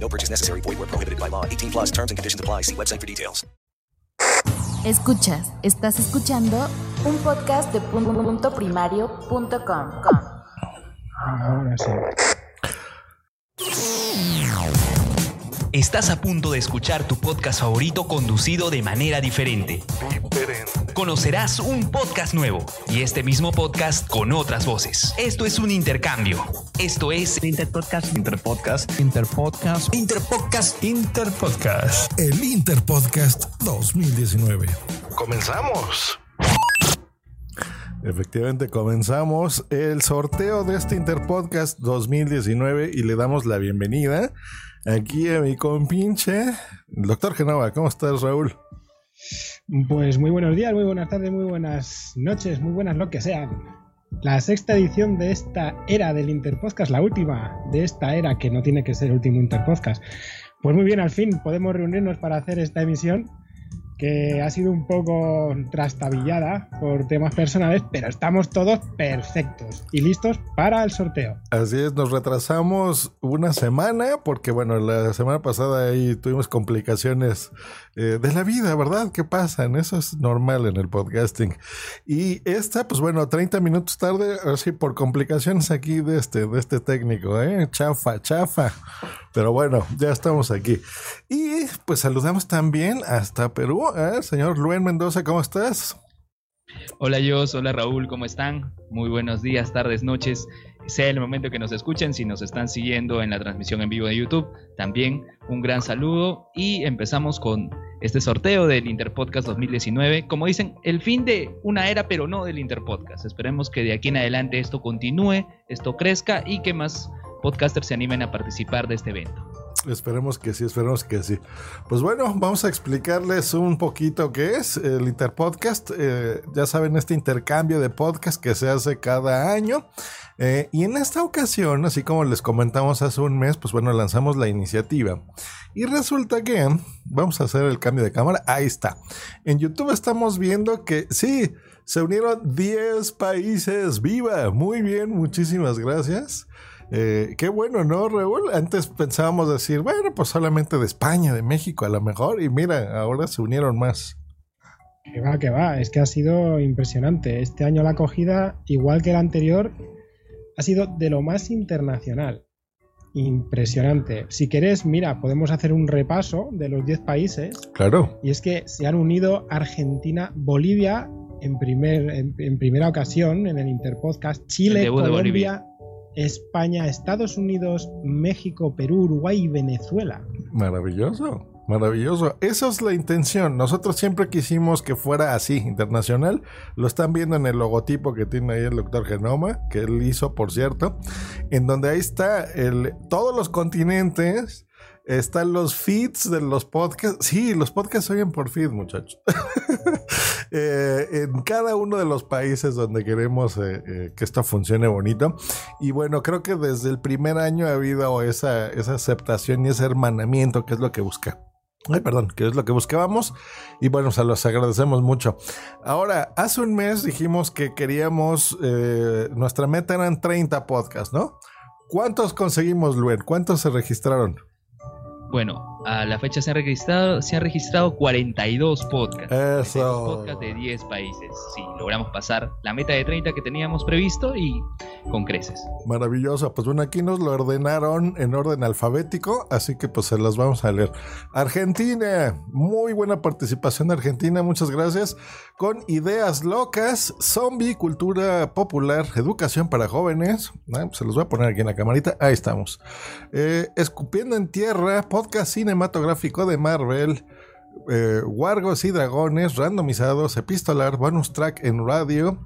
No purchase necessary. Void where prohibited by law. 18 plus terms and conditions apply. See website for details. Escuchas, estás escuchando un podcast de punto primario.com. Ahora sí. Estás a punto de escuchar tu podcast favorito conducido de manera diferente. Conocerás un podcast nuevo y este mismo podcast con otras voces. Esto es un intercambio. Esto es Interpodcast. Interpodcast. Interpodcast. Interpodcast. Interpodcast. El Interpodcast 2019. Comenzamos. Efectivamente, comenzamos el sorteo de este Interpodcast 2019 y le damos la bienvenida aquí a mi compinche, doctor Genova. ¿Cómo estás, Raúl? Pues muy buenos días, muy buenas tardes, muy buenas noches, muy buenas lo que sean. La sexta edición de esta era del Interpodcast, la última de esta era que no tiene que ser el último Interpodcast. Pues muy bien, al fin podemos reunirnos para hacer esta emisión que ha sido un poco trastabillada por temas personales, pero estamos todos perfectos y listos para el sorteo. Así es, nos retrasamos una semana porque, bueno, la semana pasada ahí tuvimos complicaciones eh, de la vida, ¿verdad? ¿Qué pasan? Eso es normal en el podcasting. Y esta, pues bueno, 30 minutos tarde, así por complicaciones aquí de este, de este técnico, ¿eh? Chafa, chafa. Pero bueno, ya estamos aquí. Y pues saludamos también hasta Perú, ¿eh? Señor Luen Mendoza, ¿cómo estás? Hola Jos, hola Raúl, ¿cómo están? Muy buenos días, tardes, noches. Sea el momento que nos escuchen, si nos están siguiendo en la transmisión en vivo de YouTube, también un gran saludo y empezamos con este sorteo del Interpodcast 2019. Como dicen, el fin de una era, pero no del Interpodcast. Esperemos que de aquí en adelante esto continúe, esto crezca y que más podcasters se animen a participar de este evento. Esperemos que sí, esperemos que sí. Pues bueno, vamos a explicarles un poquito qué es el Interpodcast. Eh, ya saben, este intercambio de podcast que se hace cada año. Eh, y en esta ocasión, así como les comentamos hace un mes, pues bueno, lanzamos la iniciativa. Y resulta que vamos a hacer el cambio de cámara. Ahí está. En YouTube estamos viendo que sí, se unieron 10 países. ¡Viva! Muy bien, muchísimas gracias. Eh, qué bueno, ¿no, Raúl? Antes pensábamos decir, bueno, pues solamente de España, de México a lo mejor, y mira, ahora se unieron más. Que va, que va, es que ha sido impresionante. Este año la acogida, igual que el anterior, ha sido de lo más internacional. Impresionante. Si querés, mira, podemos hacer un repaso de los 10 países. Claro. Y es que se han unido Argentina, Bolivia en, primer, en, en primera ocasión en el Interpodcast, Chile, Colombia, España, Estados Unidos, México, Perú, Uruguay y Venezuela. Maravilloso, maravilloso. Esa es la intención. Nosotros siempre quisimos que fuera así, internacional. Lo están viendo en el logotipo que tiene ahí el doctor Genoma, que él hizo, por cierto, en donde ahí está el, todos los continentes. Están los feeds de los podcasts. Sí, los podcasts se oyen por feed, muchachos. eh, en cada uno de los países donde queremos eh, eh, que esto funcione bonito. Y bueno, creo que desde el primer año ha habido esa, esa aceptación y ese hermanamiento que es lo que busca. Ay, perdón, que es lo que buscábamos. Y bueno, se los agradecemos mucho. Ahora, hace un mes dijimos que queríamos, nuestra meta eran 30 podcasts, ¿no? ¿Cuántos conseguimos, Luen? ¿Cuántos se registraron? Bueno, a la fecha se han registrado, se han registrado 42 podcasts. Eso. 42 podcasts de 10 países. Sí, logramos pasar la meta de 30 que teníamos previsto y con creces. Maravilloso. Pues bueno, aquí nos lo ordenaron en orden alfabético, así que pues se las vamos a leer. Argentina, muy buena participación de Argentina, muchas gracias. Con ideas locas, zombie, cultura popular, educación para jóvenes. Ah, pues, se los voy a poner aquí en la camarita. Ahí estamos. Eh, Escupiendo en tierra, podcast cinematográfico de Marvel. Eh, Wargos y Dragones, randomizados, epistolar, bonus track en radio.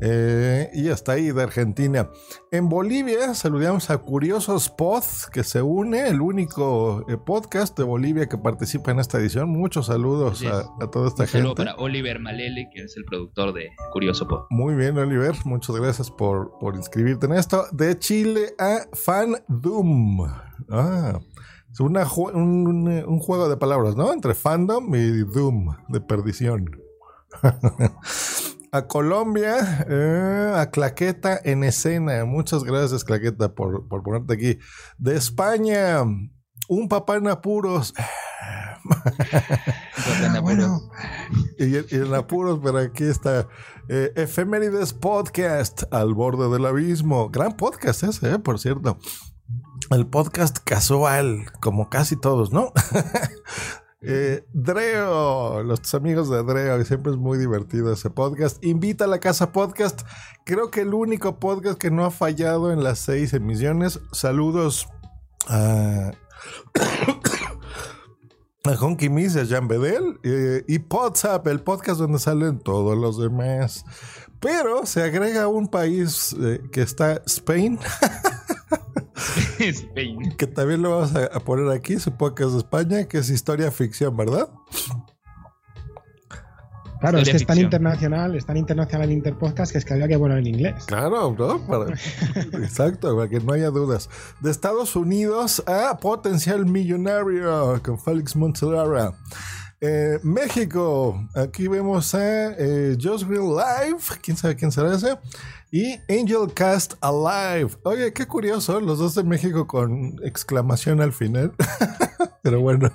Eh, y hasta ahí de Argentina. En Bolivia saludamos a Curiosos Pod, que se une, el único eh, podcast de Bolivia que participa en esta edición. Muchos saludos a, a, toda esta Un gente. saludo para Oliver Malele, que es el productor de Curioso Pod. Muy bien, Oliver. Muchas gracias por, por inscribirte en esto. De Chile a Fan Doom. Ah, una, un, un, un juego de palabras, ¿no? Entre fandom y Doom, de perdición. a Colombia, eh, a Claqueta en escena. Muchas gracias, Claqueta, por, por ponerte aquí. De España, un papá en apuros. bueno. y, y, en apuros, pero aquí está. Eh, Efemérides Podcast, al borde del abismo. Gran podcast ese, eh, por cierto. El podcast casual, como casi todos, ¿no? Eh, Dreo, los amigos de Dreo, siempre es muy divertido ese podcast. Invita a la Casa Podcast, creo que el único podcast que no ha fallado en las seis emisiones. Saludos a, a Honky Miss a Jan Bedel. Eh, y WhatsApp, el podcast donde salen todos los demás. Pero se agrega un país eh, que está Spain. Spain. Que también lo vamos a, a, poner aquí, supongo que es de España, que es historia ficción, ¿verdad? Claro, historia es que es tan internacional, es tan internacional el Interpodcast que es que había que poner en inglés. Claro, ¿no? Para, exacto, para que no haya dudas. De Estados Unidos a Potencial Millonario con Félix Montelara. Eh, México, aquí vemos a eh, Just Real Live, quién sabe quién será ese. Y Angel Cast Alive. Oye, qué curioso, los dos de México con exclamación al final. Pero bueno,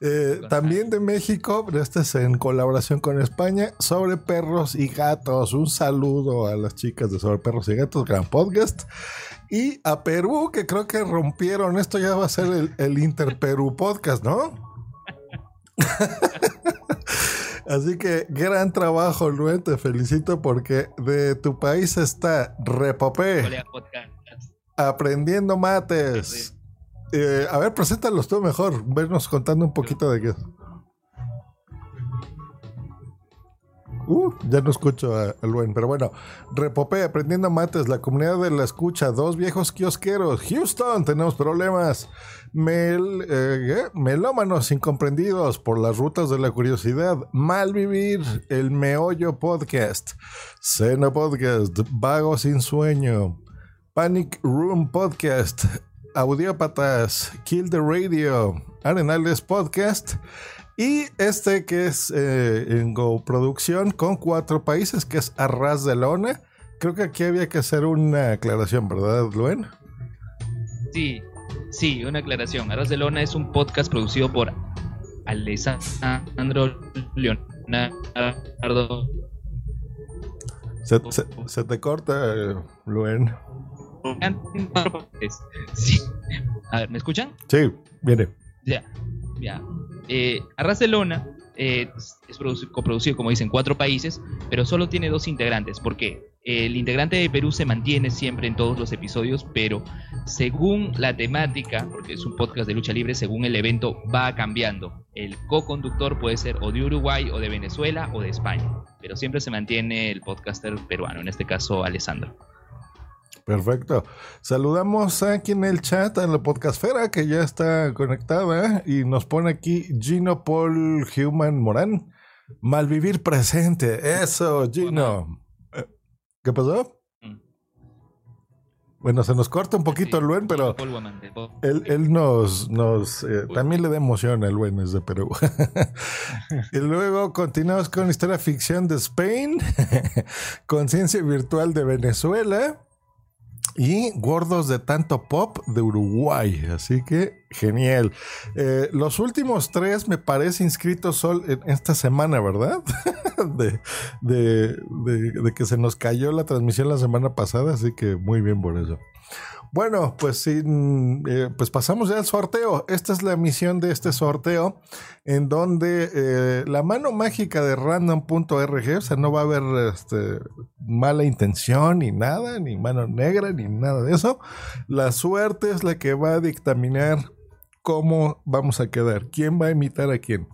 eh, también de México, este es en colaboración con España, sobre perros y gatos. Un saludo a las chicas de Sobre Perros y Gatos, gran podcast. Y a Perú, que creo que rompieron, esto ya va a ser el, el Inter Perú podcast, ¿no? Así que gran trabajo, Luen, te felicito porque de tu país está Repopé. Aprendiendo mates. Eh, a ver, preséntalos tú mejor, vernos contando un poquito de qué. Uh, ya no escucho a, a Luen, pero bueno. Repopé, aprendiendo mates, la comunidad de la escucha, dos viejos kiosqueros. Houston, tenemos problemas. Mel, eh, melómanos incomprendidos por las rutas de la curiosidad. Malvivir, el meollo podcast. Cena podcast, vago sin sueño. Panic Room podcast. Audiópatas, Kill the Radio, Arenales podcast. Y este que es eh, en Go Producción con cuatro países, que es Arras de Lona. Creo que aquí había que hacer una aclaración, ¿verdad, Luen? Sí, sí, una aclaración. Arras de Lona es un podcast producido por Alessandro Leonardo. Se, se, se te corta, Luen. Sí. A ver, ¿me escuchan? Sí, viene. Ya, ya. Eh, Arras eh, es coproducido, como dicen, cuatro países, pero solo tiene dos integrantes. ¿Por qué? El integrante de Perú se mantiene siempre en todos los episodios, pero según la temática, porque es un podcast de lucha libre, según el evento va cambiando. El co-conductor puede ser o de Uruguay, o de Venezuela, o de España, pero siempre se mantiene el podcaster peruano, en este caso Alessandro. Perfecto. Saludamos aquí en el chat a la podcastfera que ya está conectada y nos pone aquí Gino Paul Human Morán. Malvivir presente. Eso, Gino. ¿Qué pasó? Bueno, se nos corta un poquito el Luen, pero él, él nos, nos eh, también le da emoción al Luen desde Perú. y luego continuamos con historia ficción de Spain, conciencia virtual de Venezuela y gordos de tanto pop de Uruguay. Así que genial. Eh, los últimos tres me parece inscritos sol en esta semana, ¿verdad? de, de, de, de que se nos cayó la transmisión la semana pasada, así que muy bien por eso. Bueno, pues sí, eh, pues pasamos ya al sorteo. Esta es la misión de este sorteo, en donde eh, la mano mágica de random.org, o sea, no va a haber este, mala intención ni nada, ni mano negra, ni nada de eso. La suerte es la que va a dictaminar cómo vamos a quedar, quién va a imitar a quién.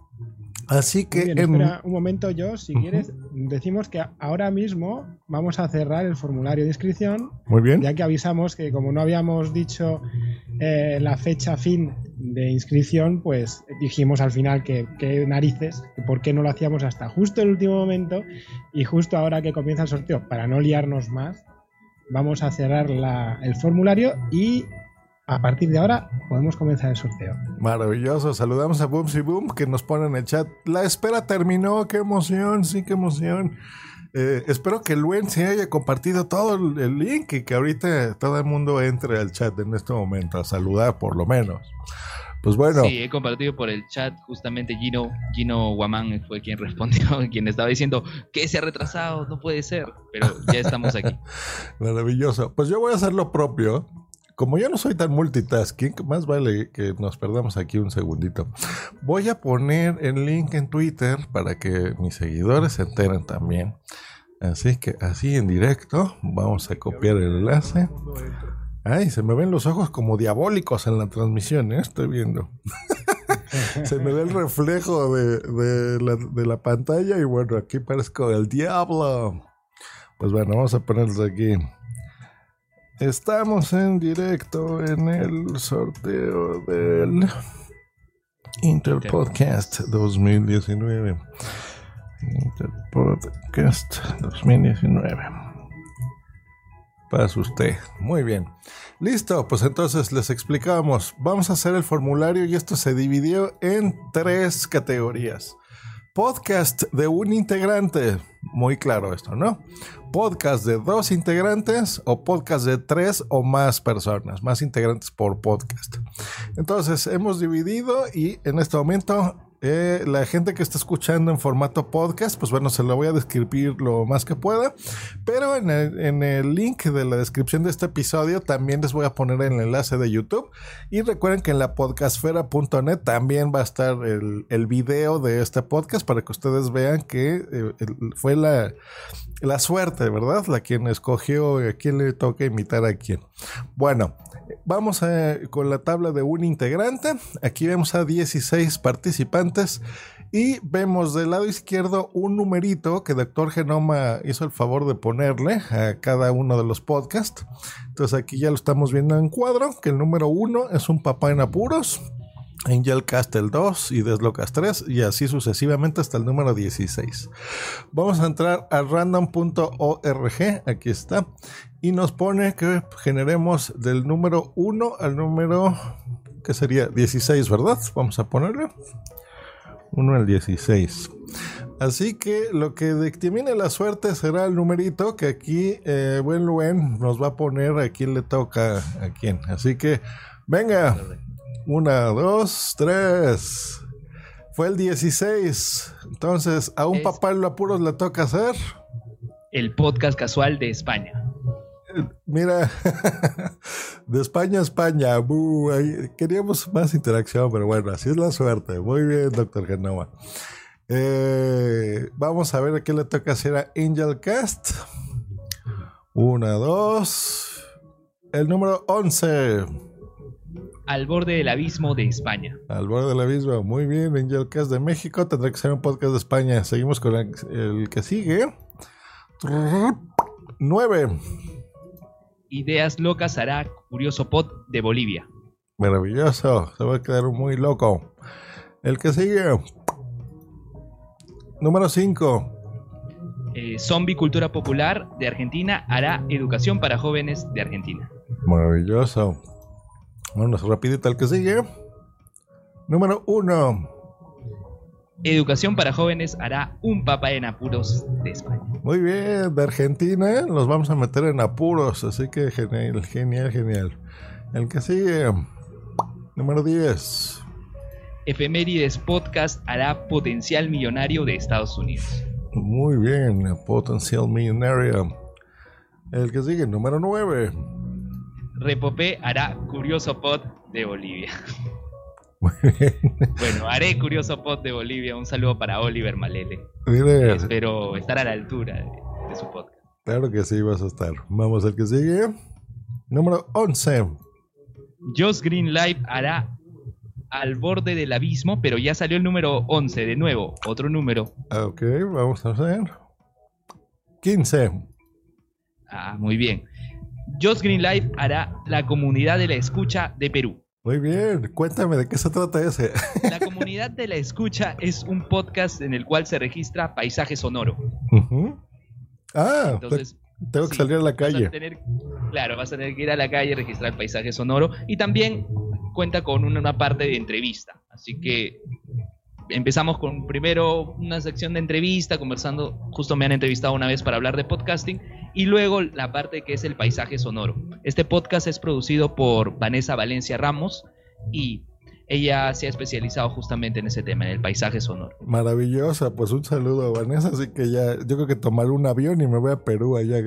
Así que. Bien, espera un momento, yo, si quieres, decimos que ahora mismo vamos a cerrar el formulario de inscripción. Muy bien. Ya que avisamos que, como no habíamos dicho eh, la fecha fin de inscripción, pues dijimos al final que, que narices, que por qué no lo hacíamos hasta justo el último momento y justo ahora que comienza el sorteo, para no liarnos más, vamos a cerrar la, el formulario y a partir de ahora podemos comenzar el sorteo. Maravilloso. Saludamos a Boomsy Boom que nos pone en el chat. La espera terminó. Qué emoción, sí, qué emoción. Eh, espero que Luen se haya compartido todo el link y que ahorita todo el mundo entre al chat en este momento a saludar por lo menos. Pues bueno. Sí, he compartido por el chat justamente Gino, Gino Guamán fue quien respondió, quien estaba diciendo que se ha retrasado, no puede ser, pero ya estamos aquí. Maravilloso. Pues yo voy a hacer lo propio como yo no soy tan multitasking, más vale que nos perdamos aquí un segundito. Voy a poner el link en Twitter para que mis seguidores se enteren también. Así que así en directo vamos a copiar el enlace. Ay, se me ven los ojos como diabólicos en la transmisión, ¿eh? estoy viendo. se me ve el reflejo de, la, de la pantalla y bueno, aquí parezco el diablo. Pues bueno, vamos a ponerlos aquí. Estamos en directo en el sorteo del Interpodcast 2019. Interpodcast 2019. Para usted. Muy bien. Listo, pues entonces les explicamos. Vamos a hacer el formulario y esto se dividió en tres categorías. Podcast de un integrante. Muy claro esto, ¿no? Podcast de dos integrantes o podcast de tres o más personas, más integrantes por podcast. Entonces, hemos dividido y en este momento eh, la gente que está escuchando en formato podcast, pues bueno, se lo voy a describir lo más que pueda. Pero en el, link de la descripción de este episodio también les voy a poner el enlace de YouTube. Y recuerden que en la podcastfera.net también va a estar el, el, video de este podcast para que ustedes vean que eh, fue la, la suerte, ¿verdad? La quien escogió a quién le toca imitar a quién. Bueno, Vamos con la tabla de un integrante. Aquí vemos a 16 participantes y vemos del lado izquierdo un numerito que Doctor Genoma hizo el favor de ponerle a cada uno de los podcasts. Entonces aquí ya lo estamos viendo en cuadro, que el número uno es un papá en apuros. Angel Castle 2 y Deslocas 3 y así sucesivamente hasta el número 16. Vamos a entrar a random.org, aquí está, y nos pone que generemos del número 1 al número, que sería 16, ¿verdad? Vamos a ponerle 1 al 16. Así que lo que dictamine la suerte será el numerito que aquí eh, Buen Luen nos va a poner a quién le toca a quién. Así que, venga. Una, dos, tres. Fue el 16. Entonces, a un papá en lo apuros le toca hacer. El podcast casual de España. Mira, de España a España. queríamos más interacción, pero bueno, así es la suerte. Muy bien, doctor Genova. Eh, vamos a ver a qué le toca hacer a Angel Cast. Una, dos. El número 11. Al borde del abismo de España. Al borde del abismo, muy bien. Angelcast de México tendrá que ser un podcast de España. Seguimos con el, que sigue. 9. Ideas locas hará Curioso Pod de Bolivia. Maravilloso, se va a quedar muy loco. El que sigue. Número 5. Eh, zombie Cultura Popular de Argentina hará educación para jóvenes de Argentina. Maravilloso. Vámonos rapidito al que sigue. Número uno. Educación para jóvenes hará un papá en apuros de España. Muy bien, de Argentina los vamos a meter en apuros, así que genial, genial, genial. El que sigue, número 10. Efemérides Podcast hará potencial millonario de Estados Unidos. Muy bien, Potential Millionaire. El que sigue, número 9. Repopé hará Curioso Pod de Bolivia. Bueno, haré Curioso Pod de Bolivia. Un saludo para Oliver Malele. Mire, Espero estar a la altura de, de su podcast. claro que sí vas a estar. Vamos al que sigue. Número 11. Josh Green Live hará Al borde del abismo, pero ya salió el número 11 de nuevo, otro número. Ok, vamos a hacer. 15. Ah, muy bien. Josh Green Live hará La comunidad de la escucha de Perú. Muy bien, cuéntame de qué se trata ese. La comunidad de la escucha es un podcast en el cual se registra paisaje sonoro. Ah, Entonces, te- tengo que sí, salir a la vas a calle. tener- claro, vas a tener que ir a la calle, registrar paisaje sonoro y también cuenta con una parte de entrevista. Así que empezamos con primero una sección de entrevista, conversando, justo me han entrevistado una vez para hablar de podcasting, y luego la parte que es el paisaje sonoro. Este podcast es producido por Vanessa Valencia Ramos y ella se ha especializado justamente en ese tema, en el paisaje sonoro. Maravillosa, pues un saludo a Vanessa, así que ya, yo creo que tomaré un avión y me voy a Perú allá.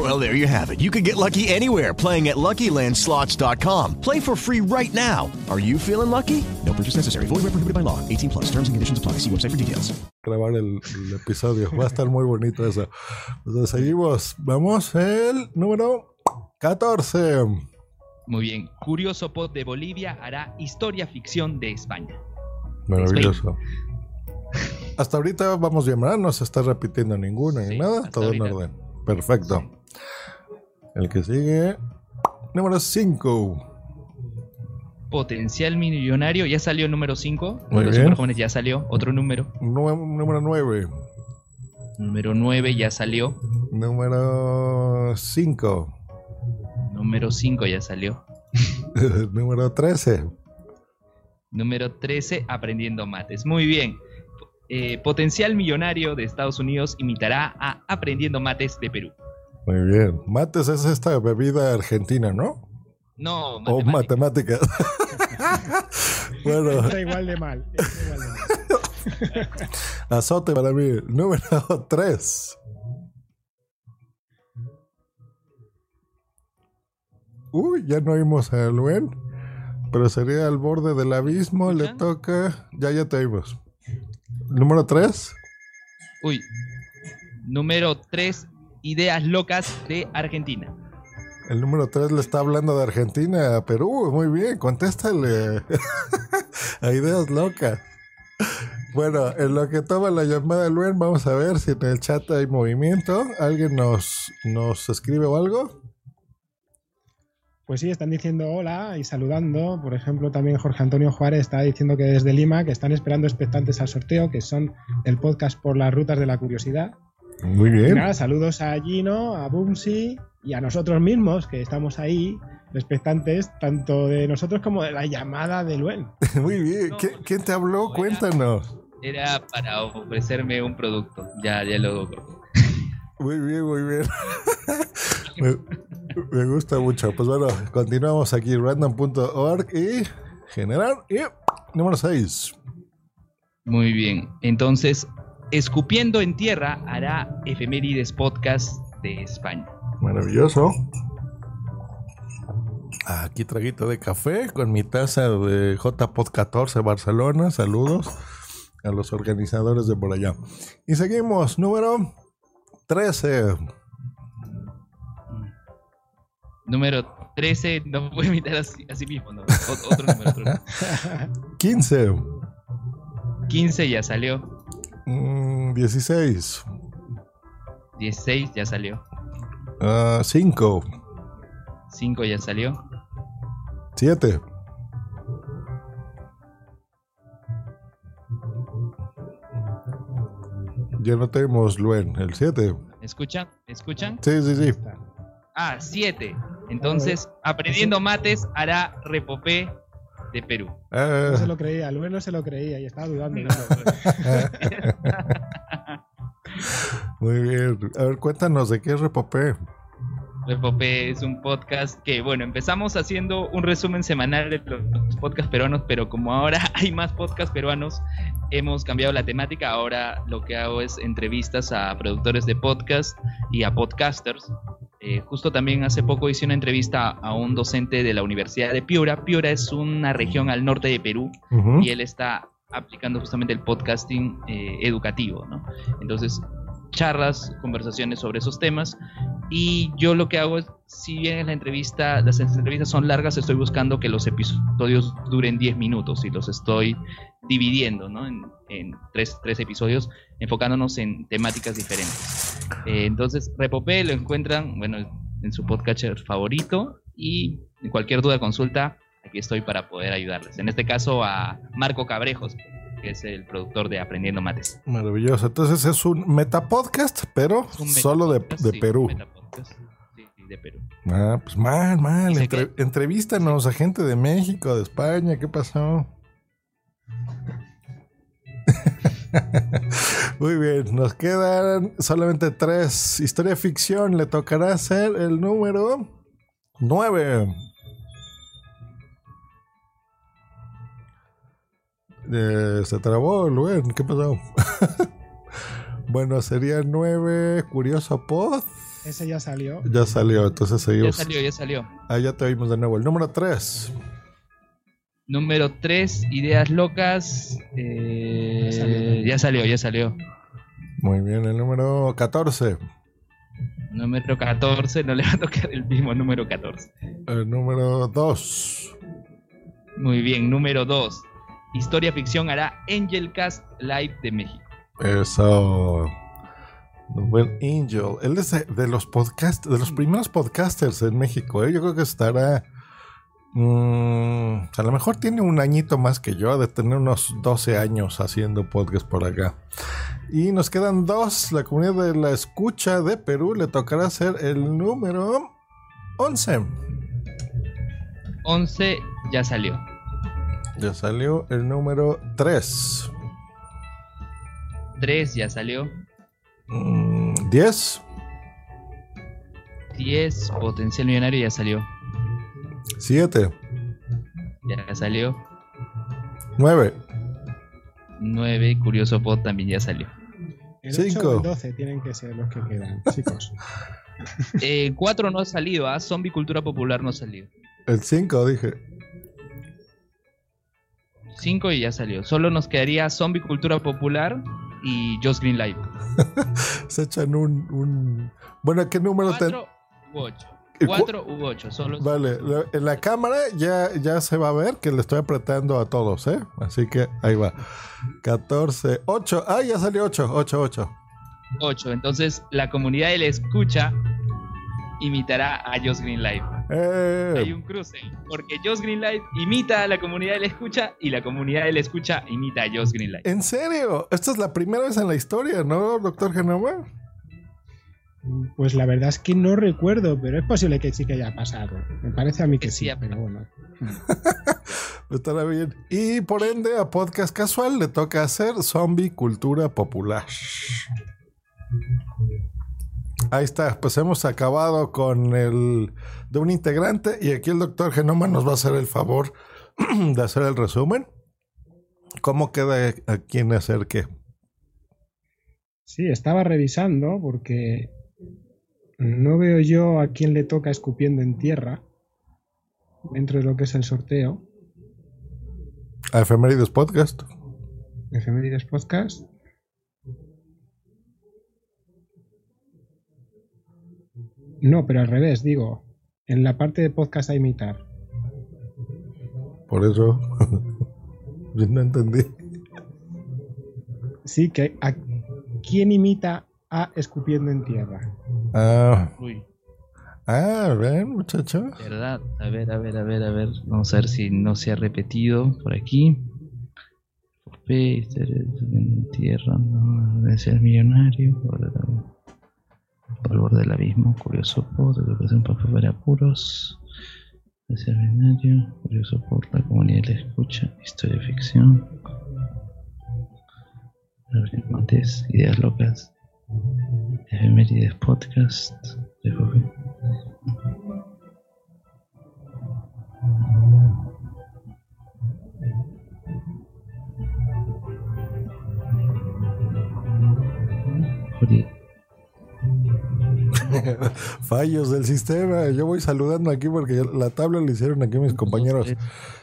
Well, there you have it. You can get lucky anywhere playing at LuckyLandSlots.com. Play for free right now. Are you feeling lucky? No purchase necessary. Void where prohibited by law. 18 plus. Terms and conditions apply. See website for details. grabar el, el episodio. Va a estar muy bonito eso. Entonces seguimos. Vamos el número 14. Muy bien. Curioso Pod de Bolivia hará historia ficción de España. Maravilloso. Hasta ahorita vamos bien, ¿verdad? No se está repitiendo ninguna ni nada. Todo en orden. Perfecto. El que sigue. Número 5. Potencial millonario, ya salió el número 5. Muy Los super jóvenes ya salió. Otro número. Número 9. Número 9 ya salió. Número 5. Número 5 ya salió. Número 13. Número 13, aprendiendo mates. Muy bien. Eh, potencial millonario de Estados Unidos imitará a Aprendiendo Mates de Perú. Muy bien. Mates es esta bebida argentina, ¿no? No, O matemáticas. bueno, Está igual de mal. está igual de mal. azote para mí. Número 3. Uy, ya no oímos a Luen. Pero sería al borde del abismo. Le toca. Ya, ya te oímos. Número 3. Uy. Número 3, ideas locas de Argentina. El número 3 le está hablando de Argentina a Perú. Muy bien, contéstale. a ideas locas. Bueno, en lo que toma la llamada Luen, vamos a ver si en el chat hay movimiento. ¿Alguien nos, nos escribe o algo? Pues sí, están diciendo hola y saludando. Por ejemplo, también Jorge Antonio Juárez está diciendo que desde Lima, que están esperando expectantes al sorteo, que son el podcast por las rutas de la curiosidad. Muy Y bien. nada, saludos a Gino, a Bumsy y a nosotros mismos, que estamos ahí, expectantes, tanto de nosotros como de la llamada de Luen. Muy bien. ¿Qui- ¿Quién te habló? Cuéntanos. Era para ofrecerme un producto. Ya, ya lo Muy bien, muy bien. me, me gusta mucho. Pues bueno, continuamos aquí, random.org y generar. Y número 6. Muy bien. Entonces, Escupiendo en Tierra hará efemérides podcast de España. Maravilloso. Aquí traguito de café con mi taza de JPod 14 Barcelona. Saludos a los organizadores de por allá. Y seguimos, número 13. Número 13, no puedo imitar así, así mismo, ¿no? Otro número, otro número. 15. 15 ya salió. Mm, 16. 16 ya salió. 5. 5 ya salió. 7. Ya no tenemos Luen, el 7. ¿Escuchan? ¿Escuchan? Sí, sí, sí. Ah, 7. Entonces, aprendiendo mates hará repopé de Perú. No se lo creía, Luis no se lo creía y estaba dudando. Muy bien. A ver, cuéntanos de qué es Repopé. Repopé es un podcast que, bueno, empezamos haciendo un resumen semanal de los podcasts peruanos, pero como ahora hay más podcasts peruanos, hemos cambiado la temática. Ahora lo que hago es entrevistas a productores de podcast y a podcasters. Eh, justo también hace poco hice una entrevista a un docente de la Universidad de Piura. Piura es una región al norte de Perú y él está aplicando justamente el podcasting eh, educativo, ¿no? Entonces, charlas, conversaciones sobre esos temas. Y yo lo que hago es, si bien en la entrevista, las entrevistas son largas, estoy buscando que los episodios duren 10 minutos y los estoy dividiendo, ¿no? En, en tres, tres episodios, enfocándonos en temáticas diferentes. Eh, entonces, Repopé lo encuentran, bueno, en su podcatcher favorito y en cualquier duda, consulta, aquí estoy para poder ayudarles. En este caso a Marco Cabrejos, que es el productor de Aprendiendo Mates. Maravilloso. Entonces es un metapodcast, pero un solo de, metapodcast, de sí, Perú. metapodcast, sí, de Perú. Ah, pues mal, mal. Entre- entrevístanos a gente de México, de España. ¿Qué pasó? Muy bien, nos quedan solamente tres. Historia ficción, le tocará hacer el número nueve. Eh, se trabó, Luen, ¿qué pasó? bueno, sería nueve. Curioso Pod. Ese ya salió. Ya salió, entonces Ya seguimos. salió, ya salió. Ah, ya te oímos de nuevo. El número 3. Número 3, Ideas Locas. eh, Ya salió. ya salió, ya salió. Muy bien, el número 14. Número 14, no le va a tocar el mismo número 14. El número 2. Muy bien, número 2. Historia Ficción hará Angel Cast Live de México. Eso. Buen Angel. Él es de, de los podcast, de los primeros podcasters en México. ¿eh? Yo creo que estará. Mm, a lo mejor tiene un añito más que yo, de tener unos 12 años haciendo podcast por acá. Y nos quedan dos. La comunidad de la escucha de Perú le tocará hacer el número 11. 11 ya salió. Ya salió el número 3. 3 ya salió. Mm, 10. 10 Potencial Millonario ya salió. 7. Ya salió. 9. 9 Curioso Pod también ya salió. El 8 Cinco. o el 12 tienen que ser los que quedan, chicos. Eh, 4 no ha salido, ¿ah? Zombie Cultura Popular no ha salido. El 5, dije. 5 y ya salió. Solo nos quedaría Zombie Cultura Popular y Just Green Live. Se echan un. un... Bueno, ¿qué número te.? 4 u 8. ¿Y cu- 4 u 8. Solo Vale, en la cámara ya, ya se va a ver que le estoy apretando a todos, ¿eh? Así que ahí va. 14, 8. Ah, ya salió 8, 8, 8. 8. Entonces la comunidad de la escucha imitará a Just Green Live. Eh, Hay un cruce, porque Just Green Live imita a la comunidad de la escucha y la comunidad de la escucha imita a Just Green Live. ¿En serio? Esta es la primera vez en la historia, ¿no, doctor Genoma? Pues la verdad es que no recuerdo, pero es posible que sí que haya pasado. Me parece a mí que Que sí sí, pero bueno. Estará bien. Y por ende, a Podcast Casual le toca hacer Zombie Cultura Popular. Ahí está, pues hemos acabado con el de un integrante y aquí el doctor Genoma nos va a hacer el favor de hacer el resumen. ¿Cómo queda a quién hacer qué? Sí, estaba revisando porque no veo yo a quién le toca escupiendo en tierra dentro de lo que es el sorteo. A Efemérides Podcast. Efemérides Podcast. No, pero al revés, digo, en la parte de podcast a imitar. Por eso. Yo no entendí. Sí, que a quién imita a escupiendo en tierra. Ah, Uy, ah ven, muchacho. ¿verdad? A ver, a ver, a ver, a ver. Vamos a ver si no se ha repetido por aquí. P, este, en tierra, no, de ser millonario. Por el borde del abismo, curioso pod, educación para fuera apuros. Escenario, curioso por la comunidad de la escucha, historia ficción, mates, ideas locas, efemérides podcast, refugio. Fallos del sistema. Yo voy saludando aquí porque la tabla le hicieron aquí mis compañeros.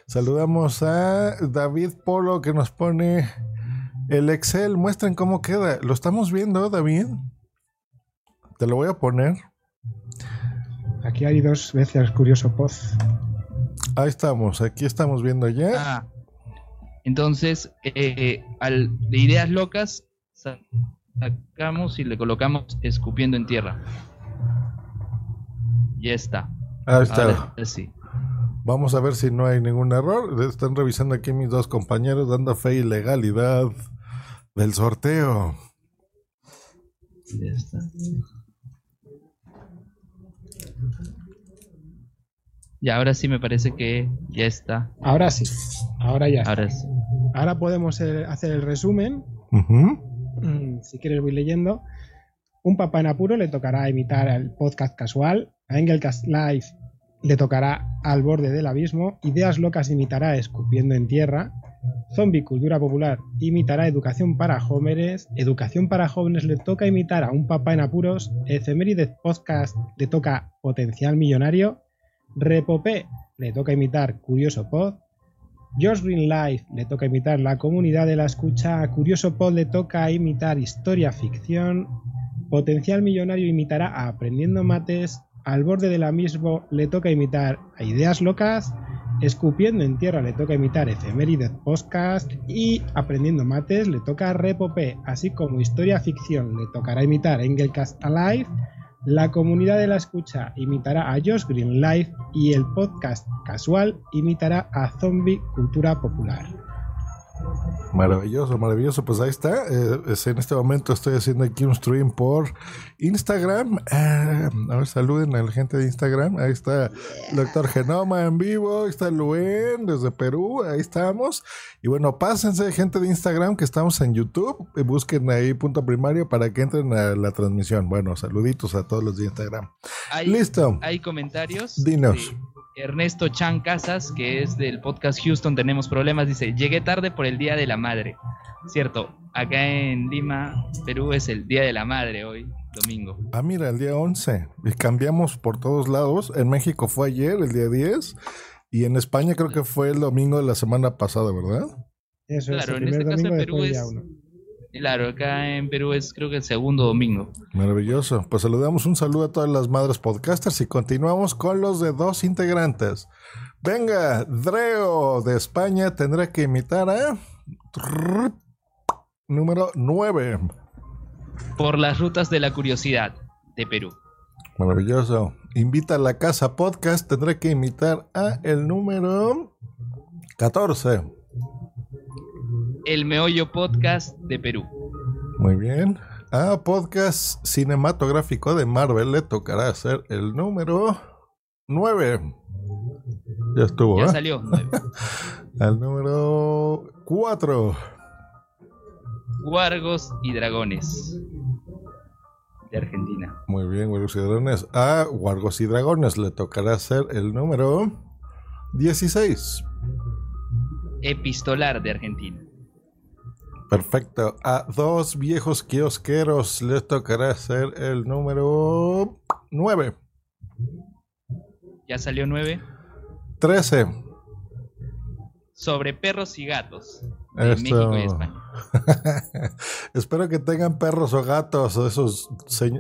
Saludamos a David Polo que nos pone el Excel. Muestren cómo queda. Lo estamos viendo, David. Te lo voy a poner. Aquí hay dos veces curioso post. Ahí estamos, aquí estamos viendo ya. Ah, entonces, eh, al, de ideas locas, sacamos y le colocamos escupiendo en tierra. Ya está. Ahí está. Vamos a ver si no hay ningún error. Están revisando aquí mis dos compañeros dando fe y legalidad del sorteo. Ya está. Y ahora sí me parece que ya está. Ahora sí. Ahora ya. Ahora sí. Ahora podemos eh, hacer el resumen. Mm, si quieres voy leyendo. Un papá en apuro le tocará imitar el podcast casual. A Engelcast Live le tocará Al borde del abismo. Ideas locas imitará Escupiendo en tierra. Zombie Cultura Popular imitará Educación para Jóvenes. Educación para Jóvenes le toca imitar a un papá en apuros. Efemérides Podcast le toca Potencial Millonario. Repopé le toca imitar Curioso Pod. Josh Green Life le toca imitar La Comunidad de la Escucha. Curioso Pod le toca imitar Historia Ficción. Potencial Millonario imitará a Aprendiendo Mates. Al borde de la misma le toca imitar a Ideas Locas. Escupiendo en tierra le toca imitar Efemérides Podcast y Aprendiendo Mates le toca Repopé, así como Historia Ficción le tocará imitar Engelcast Alive la comunidad de la escucha imitará a Josh Green Live y el podcast casual imitará a Zombie Cultura Popular. Maravilloso, maravilloso. Pues ahí está. Eh, en este momento estoy haciendo aquí un stream por Instagram. Eh, a ver, saluden a la gente de Instagram. Ahí está el doctor Genoma en vivo. Ahí está Luen desde Perú. Ahí estamos. Y bueno, pásense, gente de Instagram, que estamos en YouTube. Busquen ahí punto primario para que entren a la transmisión. Bueno, saluditos a todos los de Instagram. Listo. Hay comentarios. Dinos. Ernesto Chan Casas, que es del podcast Houston Tenemos Problemas, dice, llegué tarde por el Día de la Madre. Cierto, acá en Lima, Perú es el Día de la Madre hoy, domingo. Ah, mira, el día 11. Y cambiamos por todos lados. En México fue ayer, el día 10. Y en España creo que fue el domingo de la semana pasada, ¿verdad? Eso es, el en este caso en Perú es... Claro, acá en Perú es creo que el segundo domingo. Maravilloso. Pues saludamos un saludo a todas las madres podcasters y continuamos con los de dos integrantes. Venga, Dreo de España tendrá que imitar a... Número 9. Por las rutas de la curiosidad de Perú. Maravilloso. Invita a la casa podcast, tendrá que imitar a el número 14 el Meollo Podcast de Perú. Muy bien. A podcast cinematográfico de Marvel le tocará hacer el número 9. Ya estuvo. Ya ¿eh? salió. Al número 4. Guargos y Dragones. De Argentina. Muy bien, Guargos y Dragones. A Guargos y Dragones le tocará hacer el número 16. Epistolar de Argentina. Perfecto. A dos viejos kiosqueros les tocará hacer el número 9. ¿Ya salió 9? 13. Sobre perros y gatos. De México y España. Espero que tengan perros o gatos, esos,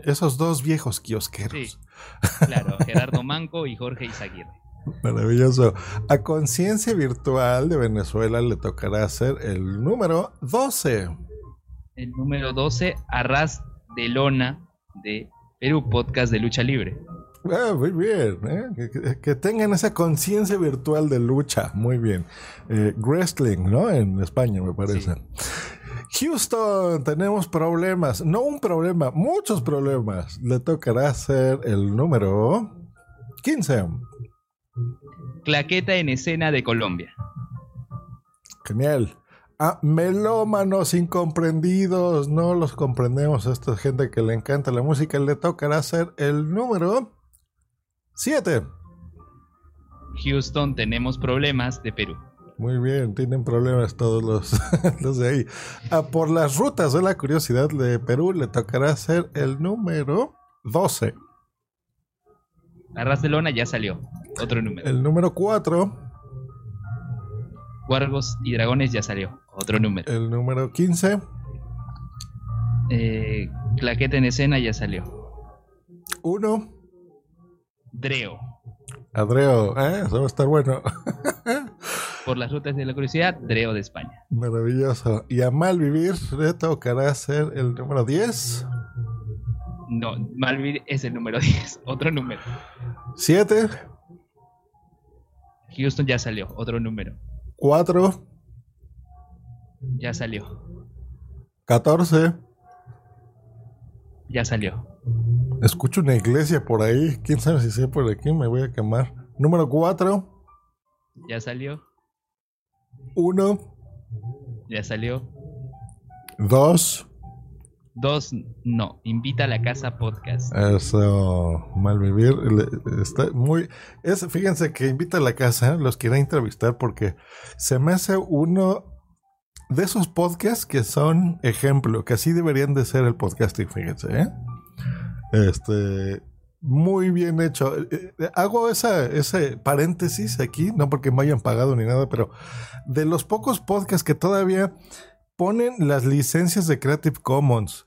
esos dos viejos kiosqueros. Sí, claro, Gerardo Manco y Jorge Izaguirre. Maravilloso. A Conciencia Virtual de Venezuela le tocará hacer el número 12. El número 12, Arras de Lona de Perú, podcast de lucha libre. Ah, muy bien, ¿eh? que, tengan esa conciencia virtual de lucha, muy bien. Eh, wrestling, ¿no? En España, me parece. Houston, tenemos problemas, no un problema, muchos problemas. Le tocará hacer el número 15. Claqueta en escena de Colombia. Genial. A melómanos incomprendidos, no los comprendemos. A esta gente que le encanta la música le tocará ser el número 7. Houston, tenemos problemas de Perú. Muy bien, tienen problemas todos los, los de ahí. A por las rutas de la curiosidad de Perú le tocará ser el número 12. Arras de Lona ya salió. Otro número. El número 4. Guargos y Dragones ya salió. Otro número. El número 15. Eh, Claqueta en escena ya salió. Uno. Dreo. Adreo, ¿eh? eso va a estar bueno. Por las rutas de la curiosidad, Dreo de España. Maravilloso. Y a Malvivir le tocará ser el número 10. No, Malvivir es el número 10. Otro número. 7. Houston ya salió. Otro número. 4. Ya salió. 14. Ya salió. Escucho una iglesia por ahí. Quién sabe si sea por aquí. Me voy a quemar. Número 4. Ya salió. 1. Ya salió. 2. Dos, no. Invita a la casa podcast. Eso, Malvivir. le- Está muy. Es, fíjense que invita a la casa. Los quería entrevistar porque se me hace uno de esos podcasts que son ejemplo, que así deberían de ser el podcasting, fíjense, ¿eh? Este. Muy bien hecho. Eh, eh, Hago esa, ese paréntesis aquí, no porque me hayan pagado ni nada, pero de los pocos podcasts que todavía ponen las licencias de Creative Commons,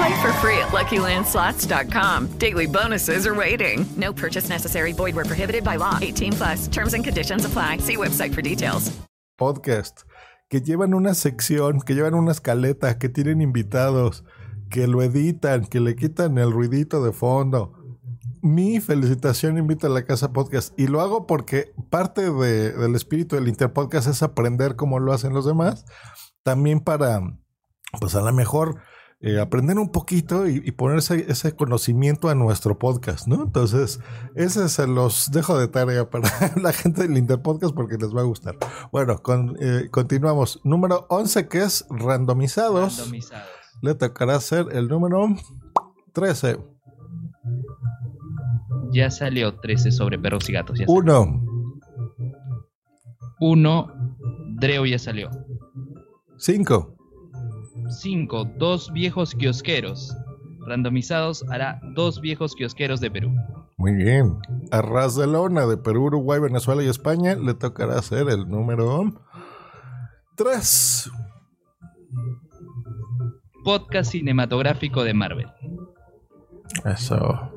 Play for free at LuckyLandSlots.com. Daily bonuses are waiting. No purchase necessary. Void where prohibited by law. 18 plus. Terms and conditions apply. See website for details. podcast que llevan una sección, que llevan una escaleta, que tienen invitados, que lo editan, que le quitan el ruidito de fondo. Mi felicitación invita a la casa podcast y lo hago porque parte de- del espíritu del Interpodcast es aprender cómo lo hacen los demás, también para, pues a lo mejor eh, aprender un poquito y, y poner ese, conocimiento a nuestro podcast, ¿no? Entonces, ese se los dejo de tarea para la gente del Interpodcast porque les va a gustar. Bueno, con- eh, continuamos. Número 11 que es randomizados. Randomizados. Le tocará ser el número 13. Ya salió 13 sobre perros y gatos. Ya salió. 1, Uno. Dreo ya salió. 5, 5. Dos viejos kiosqueros. Randomizados hará dos viejos kiosqueros de Perú. Muy bien. A ras de lona de Perú, Uruguay, Venezuela y España le tocará ser el número 3. Podcast cinematográfico de Marvel. Eso.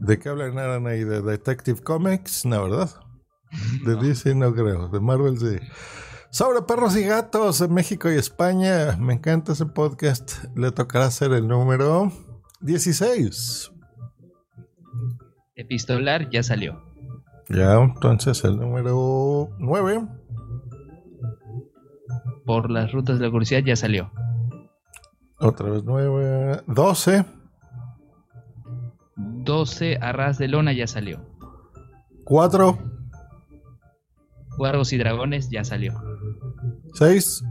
¿De qué hablan ahí? ¿De Detective Comics? No, ¿verdad? De DC no creo. De Marvel sí. Sobre perros y gatos en México y España. Me encanta ese podcast. Le tocará ser el número 16. Epistolar ya salió. Ya, entonces el número 9. Por las rutas de la curiosidad ya salió. Otra vez 9. 12. 12. Arras de Lona ya salió. 4. Cuervos y Dragones ya salió. 6.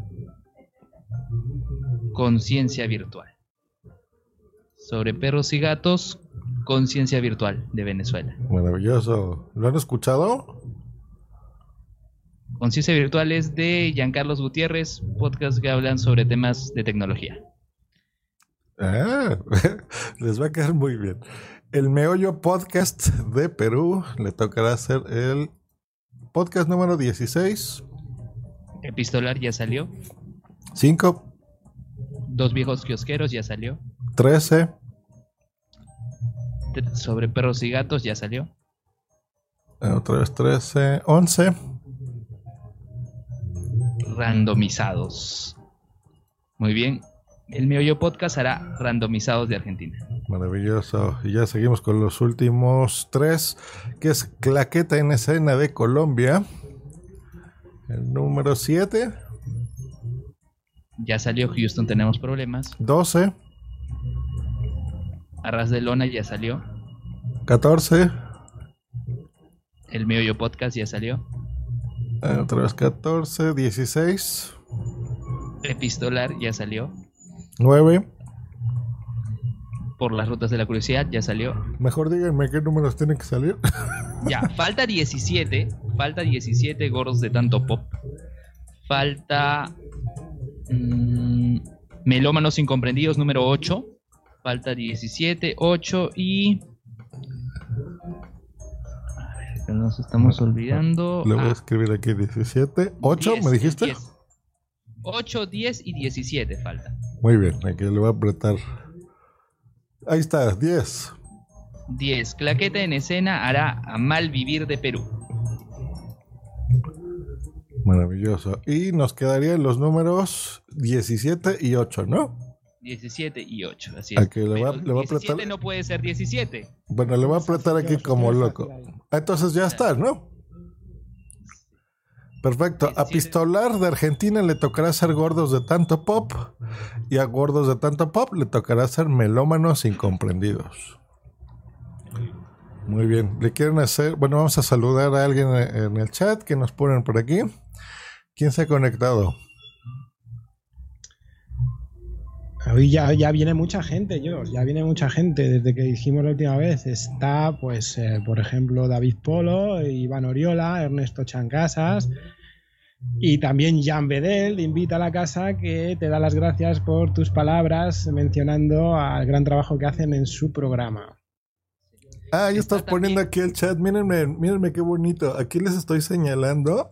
Conciencia virtual. Sobre perros y gatos, conciencia virtual de Venezuela. Maravilloso. ¿Lo han escuchado? Conciencia virtual es de Giancarlos Gutiérrez, podcast que hablan sobre temas de tecnología. Ah, les va a quedar muy bien. El Meollo Podcast de Perú le tocará hacer el podcast número 16. Epistolar ya salió. 5, Dos viejos kiosqueros ya salió. 13, T- Sobre perros y gatos ya salió. otra vez 13, 11, Randomizados. Muy bien. El Meollo Podcast hará randomizados de Argentina. Maravilloso. Y ya seguimos con los últimos tres, que es Claqueta en escena de Colombia. El número 7. Ya salió Houston, tenemos problemas. 12. Arras de Lona ya salió. 14. El Meollo Podcast ya salió. Otra vez 14. 16. Epistolar ya salió. 9. Por las rutas de la curiosidad ya salió. Mejor díganme qué números tienen que salir. Ya, falta 17. Falta 17 gordos de tanto pop. Falta. mm, melómanos incomprendidos número 8. Falta 17, 8 y. A ver, que nos estamos olvidando. Le voy a Ah, escribir aquí 17. 8, 10, ¿me dijiste? 10. 8, 10 y 17 falta. Muy bien, aquí le voy a apretar. Ahí está, 10. 10. Claqueta en escena hará a mal vivir de Perú. Maravilloso. Y nos quedarían los números 17 y 8, ¿no? 17 y 8, así ¿A es. que le va- Pero le va a 17 apretar? no puede ser 17. Bueno, le voy a apretar aquí como loco. Ah, Entonces ya está, ¿no? Perfecto. A Pistolar de Argentina le tocará ser gordos de tanto pop. Y a gordos de tanto pop le tocará ser melómanos incomprendidos. Muy bien. ¿Le quieren hacer? Bueno, vamos a saludar a alguien en el chat que nos ponen por aquí. ¿Quién se ha conectado? Hoy ya, ya viene mucha gente, yo, ya viene mucha gente desde que dijimos la última vez. Está, pues, eh, por ejemplo, David Polo, Iván Oriola, Ernesto Chancasas y también Jan Bedel, invita a la casa, que te da las gracias por tus palabras mencionando al gran trabajo que hacen en su programa. Ah, ya estás poniendo aquí el chat. Mírenme, mírenme qué bonito. Aquí les estoy señalando.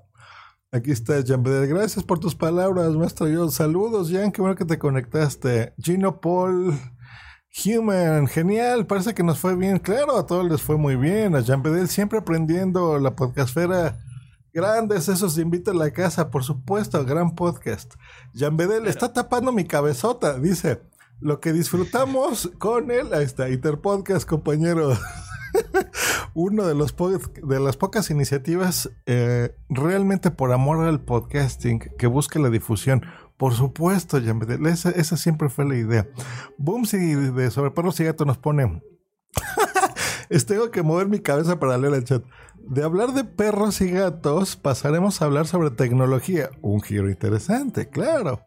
Aquí está Jan Bedel. Gracias por tus palabras, maestro yo. Saludos, Jan. Qué bueno que te conectaste. Gino Paul Human. Genial. Parece que nos fue bien. Claro, a todos les fue muy bien. A Jan Bedel siempre aprendiendo la podcastfera. Grandes esos de Invita a la Casa, por supuesto, gran podcast. Jan Bedel está tapando mi cabezota, dice. Lo que disfrutamos con él, ahí está, Interpodcast, compañero. Uno de los de las pocas iniciativas eh, realmente por amor al podcasting que busca la difusión. Por supuesto, esa, esa siempre fue la idea. Booms y de Sobre Perros y Gato nos pone. Es- Tengo que mover mi cabeza para leer el chat. De hablar de perros y gatos, pasaremos a hablar sobre tecnología. Un giro interesante, claro.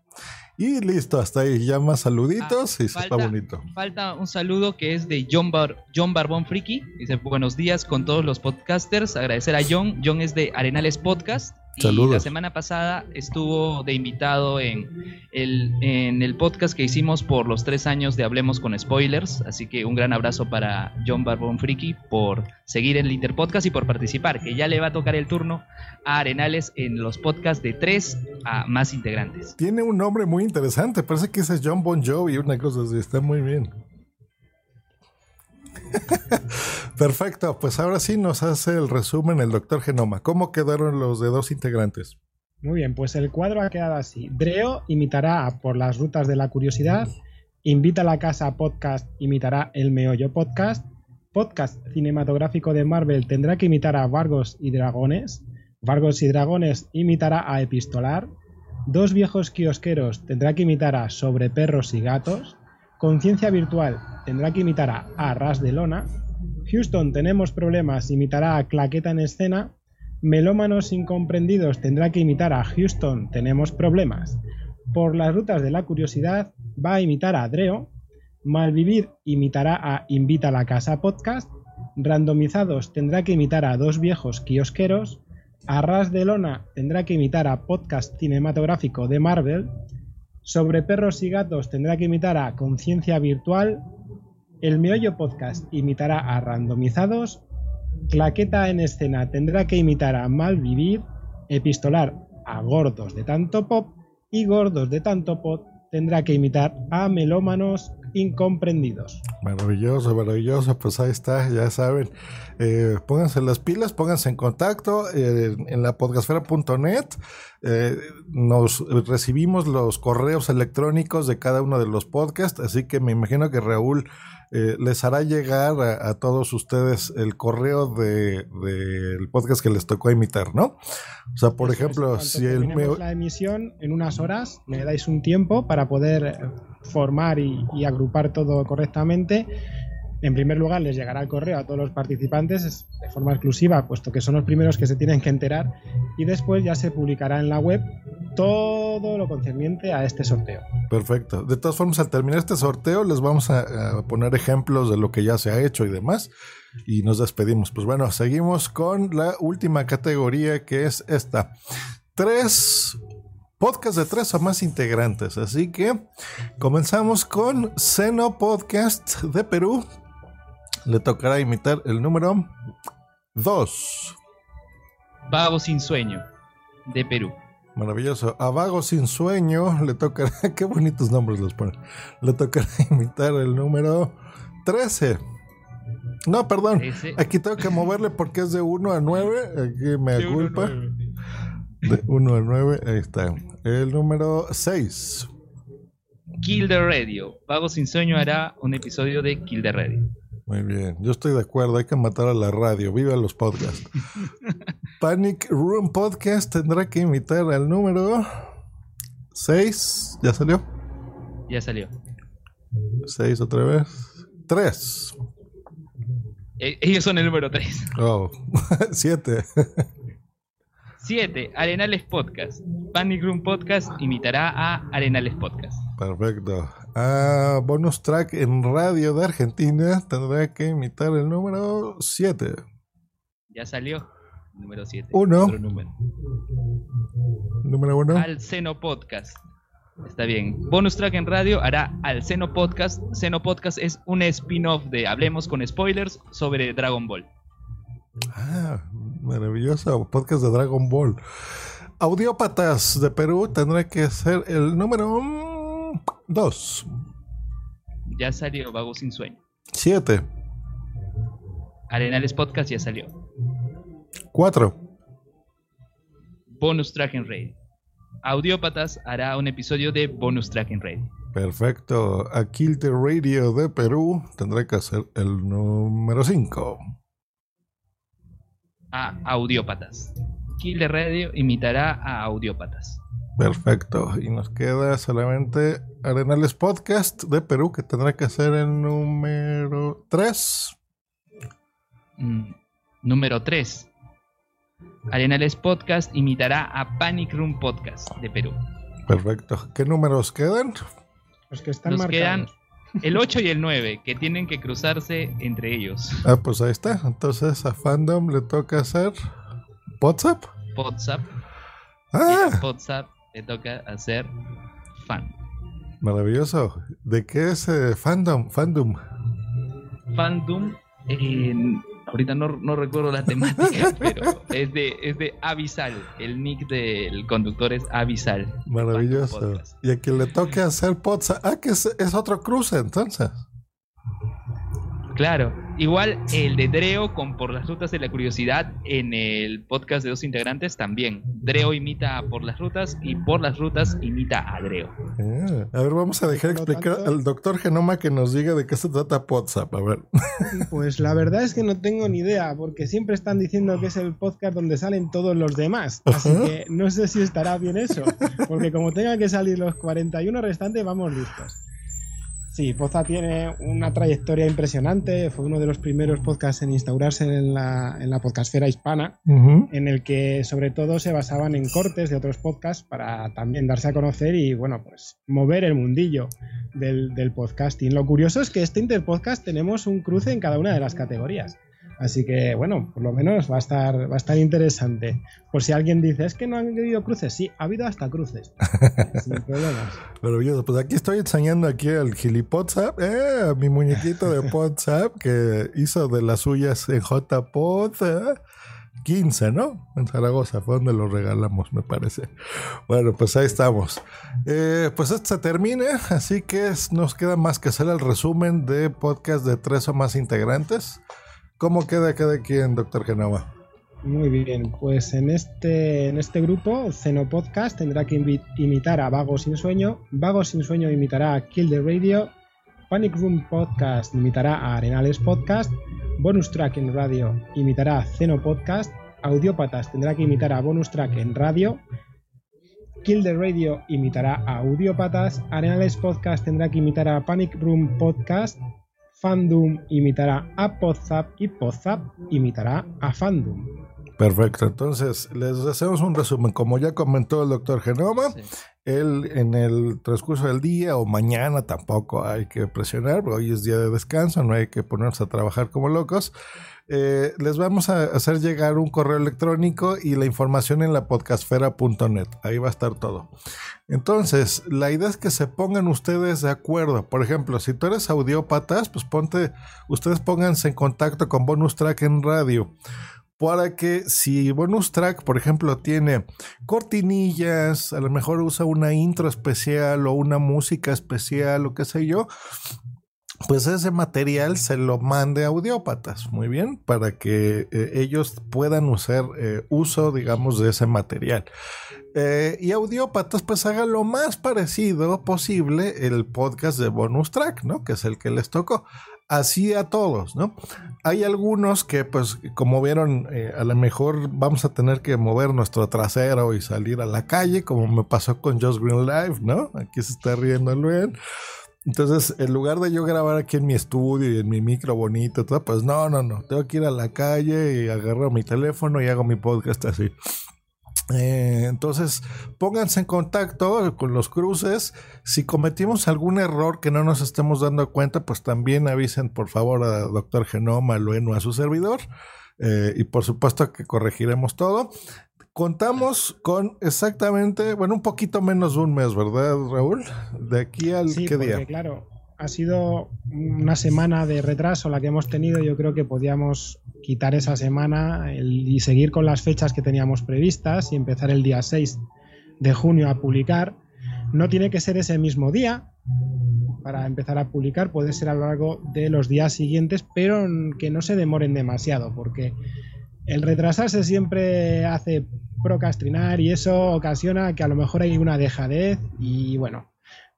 Y listo, hasta ahí. Ya más saluditos y se está bonito. Falta un saludo que es de John, Bar- John Barbón Friki. Dice buenos días con todos los podcasters. Agradecer a John. John es de Arenales Podcast. Y Saludos. la semana pasada estuvo de invitado en el, en el podcast que hicimos por los tres años de Hablemos con Spoilers. Así que un gran abrazo para John Barbón Friki por seguir en el Interpodcast y por participar, que ya le va a tocar el turno a Arenales en los podcasts de tres a más integrantes. Tiene un nombre muy interesante. Parece que ese es John Bon Jovi, una cosa así. Está muy bien. Perfecto, pues ahora sí nos hace el resumen el doctor Genoma. ¿Cómo quedaron los de dos integrantes? Muy bien, pues el cuadro ha quedado así. Dreo imitará por las rutas de la curiosidad. Invita a la casa podcast imitará el meollo podcast. Podcast cinematográfico de Marvel tendrá que imitar a Vargos y Dragones. Vargos y Dragones imitará a Epistolar. Dos viejos kiosqueros tendrá que imitar a Sobre perros y gatos. Conciencia virtual tendrá que imitar a Arras de Lona. Houston tenemos problemas imitará a Claqueta en escena. Melómanos incomprendidos tendrá que imitar a Houston tenemos problemas. Por las rutas de la curiosidad va a imitar a Dreo. Malvivir imitará a Invita a la Casa Podcast. Randomizados tendrá que imitar a dos viejos kiosqueros. Arras de Lona tendrá que imitar a Podcast Cinematográfico de Marvel. Sobre perros y gatos tendrá que imitar a Conciencia Virtual. El Meollo Podcast imitará a Randomizados. Claqueta en escena tendrá que imitar a Malvivir. Epistolar a Gordos de Tanto Pop. Y Gordos de Tanto Pop tendrá que imitar a Melómanos incomprendidos. Maravilloso, maravilloso. Pues ahí está, ya saben. Eh, pónganse las pilas, pónganse en contacto eh, en la podcastfera.net. Eh, nos recibimos los correos electrónicos de cada uno de los podcasts, así que me imagino que Raúl eh, les hará llegar a, todos ustedes el correo del de, podcast que les tocó imitar, ¿no? O sea, por ejemplo, si el la emisión en unas horas me dais un tiempo para poder formar y, y agrupar todo correctamente en primer lugar, les llegará el correo a todos los participantes de forma exclusiva, puesto que son los primeros que se tienen que enterar, y después ya se publicará en la web todo lo concerniente a este sorteo. Perfecto. De todas formas, al terminar este sorteo, les vamos a, poner ejemplos de lo que ya se ha hecho y demás, y nos despedimos. Pues bueno, seguimos con la última categoría que es esta. Tres podcast de tres o más integrantes. Así que comenzamos con Seno Podcast de Perú, le tocará imitar el número 2. Vago sin sueño, de Perú. Maravilloso. A Vago sin sueño le tocará, qué bonitos nombres los ponen. Le tocará imitar el número 13. No, perdón. Aquí tengo que moverle porque es de 1 a 9. Aquí me culpa. De 1 a 9. Ahí está. El número 6. Kill the Radio. Vago sin sueño hará un episodio de Kill the Radio. Muy bien, yo estoy de acuerdo, hay que matar a la radio, viva los podcasts. Panic Room Podcast tendrá que imitar al número 6, ¿ya salió? Ya salió. 6 otra vez. 3. E, ellos son el número 3. Oh, 7. 7. Arenales Podcast. Panic Room Podcast imitará a Arenales Podcast. Perfecto. A bonus track en radio de Argentina tendrá que imitar el número 7. Ya salió. Número 7. 1. Número 1. Al Seno Podcast. Está bien. Bonus track en radio hará al Seno Podcast. Seno Podcast es un spin-off de Hablemos con Spoilers sobre Dragon Ball. Ah, maravilloso podcast de Dragon Ball. Audiópatas de Perú tendrá que ser el número 2. Ya salió Vago sin sueño. 7. Arenales Podcast ya salió. 4. Bonus Track en Raid. Audiópatas hará un episodio de Bonus Track en Raid. Perfecto. Aquí the Radio de Perú tendrá que ser el número 5. A Audiópatas. Kill the Radio imitará a Audiópatas. Perfecto. Y nos queda solamente Arenales Podcast de Perú, que tendrá que ser el número 3. Mm, número 3. Arenales Podcast imitará a Panic Room Podcast de Perú. Perfecto. ¿Qué números quedan? Los que están Nos marcados. quedan el 8 y el 9, que tienen que cruzarse entre ellos. Ah, pues ahí está. Entonces a Fandom le toca hacer WhatsApp. WhatsApp. Ah. Y a WhatsApp le toca hacer fan. Maravilloso. ¿De qué es eh, Fandom? Fandom. Fandom. eh, ahorita no, no recuerdo la temática, pero es de, es de Avisal. El nick del conductor es Avisal. Maravilloso. Y a quien le toque hacer WhatsApp. Ah, que es, es otro cruce entonces. Claro, igual el de Dreo con Por las Rutas de la Curiosidad en el podcast de dos integrantes también. Dreo imita a Por las Rutas y Por las Rutas imita a Dreo. Ah, a ver, vamos a dejar explicar al doctor Genoma que nos diga de qué se trata WhatsApp. A ver. Pues la verdad es que no tengo ni idea, porque siempre están diciendo que es el podcast donde salen todos los demás. Así que no sé si estará bien eso, porque como tenga que salir los 41 restantes, vamos listos. Sí, Poza tiene una trayectoria impresionante, fue uno de los primeros podcasts en instaurarse en la, en la podcastfera hispana, en el que sobre todo se basaban en cortes de otros podcasts para también darse a conocer y, bueno, pues mover el mundillo del, del podcasting. Lo curioso es que este Interpodcast tenemos un cruce en cada una de las categorías. Así que, bueno, por lo menos va a estar, va a estar interesante. Por si alguien dice, es que no han habido cruces. Sí, ha habido hasta cruces. Sin problemas. Maravilloso. Pues aquí estoy enseñando aquí al GiliPodsap, eh, mi muñequito de WhatsApp que hizo de las suyas en JPod. eh. 15, ¿no? En Zaragoza, fue donde lo regalamos, me parece. Bueno, pues ahí estamos. Eh, pues esto se termine, así que nos queda más que hacer el resumen de podcast de tres o más integrantes. ¿Cómo queda cada quien, doctor Genova? Muy bien, pues en este, en este grupo, Ceno Podcast tendrá que imitar a Vago Sin Sueño, Vago Sin Sueño imitará a Kill the Radio, Panic Room Podcast imitará a Arenales Podcast, Bonus Track en radio imitará a Ceno Podcast, Audiópatas tendrá que imitar a Bonus Track en radio, Kill the Radio imitará a Audiópatas, Arenales Podcast tendrá que imitar a Panic Room Podcast, Fandom imitará a Podzap y Podzap imitará a Fandom. Perfecto, entonces les hacemos un resumen. Como ya comentó el doctor Genoma, él en el transcurso del día o mañana tampoco hay que presionar, hoy es día de descanso, no hay que ponerse a trabajar como locos. Eh, les vamos a hacer llegar un correo electrónico y la información en la podcastfera.net. Ahí va a estar todo. Entonces, la idea es que se pongan ustedes de acuerdo. Por ejemplo, si tú eres audiópatas, pues ponte, ustedes pónganse en contacto con Bonus Track en radio para que si bonus track, por ejemplo, tiene cortinillas, a lo mejor usa una intro especial o una música especial o qué sé yo, pues ese material se lo mande a audiópatas, muy bien, para que eh, ellos puedan usar eh, uso, digamos, de ese material. Eh, y audiópatas, pues haga lo más parecido posible el podcast de bonus track, ¿no? Que es el que les tocó así a todos, ¿no? Hay algunos que, pues, como vieron, eh, a lo mejor vamos a tener que mover nuestro trasero y salir a la calle, como me pasó con Just Green Live, ¿no? Aquí se está riendo Luen. Entonces, en lugar de yo grabar aquí en mi estudio y en mi micro bonito, todo, pues no, no, no. Tengo que ir a la calle y agarro mi teléfono y hago mi podcast así. Eh, entonces, pónganse en contacto con los cruces. Si cometimos algún error que no nos estemos dando cuenta, pues también avisen por favor a Doctor Genoma, Lueno, a su servidor. Eh, y por supuesto que corregiremos todo. Contamos con exactamente, bueno, un poquito menos de un mes, ¿verdad, Raúl? De aquí al sí, qué porque, día. Claro, ha sido una semana de retraso la que hemos tenido. Yo creo que podíamos quitar esa semana y seguir con las fechas que teníamos previstas y empezar el día 6 de junio a publicar. No tiene que ser ese mismo día para empezar a publicar, puede ser a lo largo de los días siguientes, pero que no se demoren demasiado, porque el retrasarse siempre hace procrastinar y eso ocasiona que a lo mejor hay una dejadez y bueno,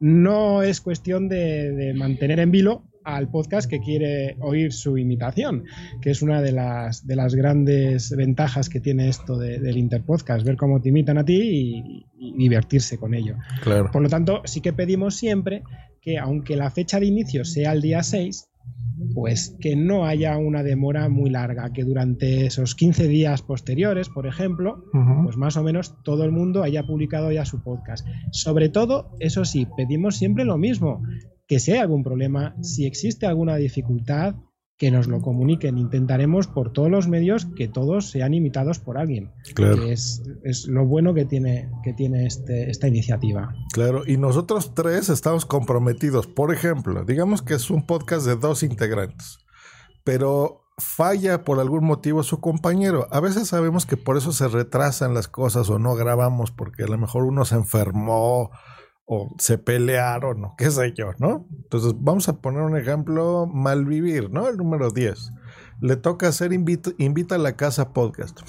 no es cuestión de, de mantener en vilo al podcast que quiere oír su imitación, que es una de las, de las grandes ventajas que tiene esto de, del Interpodcast, ver cómo te imitan a ti y, y divertirse con ello. Claro. Por lo tanto, sí que pedimos siempre que aunque la fecha de inicio sea el día 6, pues que no haya una demora muy larga, que durante esos 15 días posteriores, por ejemplo, pues más o menos todo el mundo haya publicado ya su podcast. Sobre todo, eso sí, pedimos siempre lo mismo, que si hay algún problema, si existe alguna dificultad, que nos lo comuniquen. Intentaremos por todos los medios que todos sean imitados por alguien. Claro. Que es, es lo bueno que tiene, que tiene este, esta iniciativa. Claro, y nosotros tres estamos comprometidos. Por ejemplo, digamos que es un podcast de dos integrantes, pero falla por algún motivo su compañero. A veces sabemos que por eso se retrasan las cosas o no grabamos porque a lo mejor uno se enfermó o se pelearon o qué sé yo, ¿no? Entonces vamos a poner un ejemplo, Malvivir, ¿no? El número 10. Le toca hacer invita, invita a la casa podcast.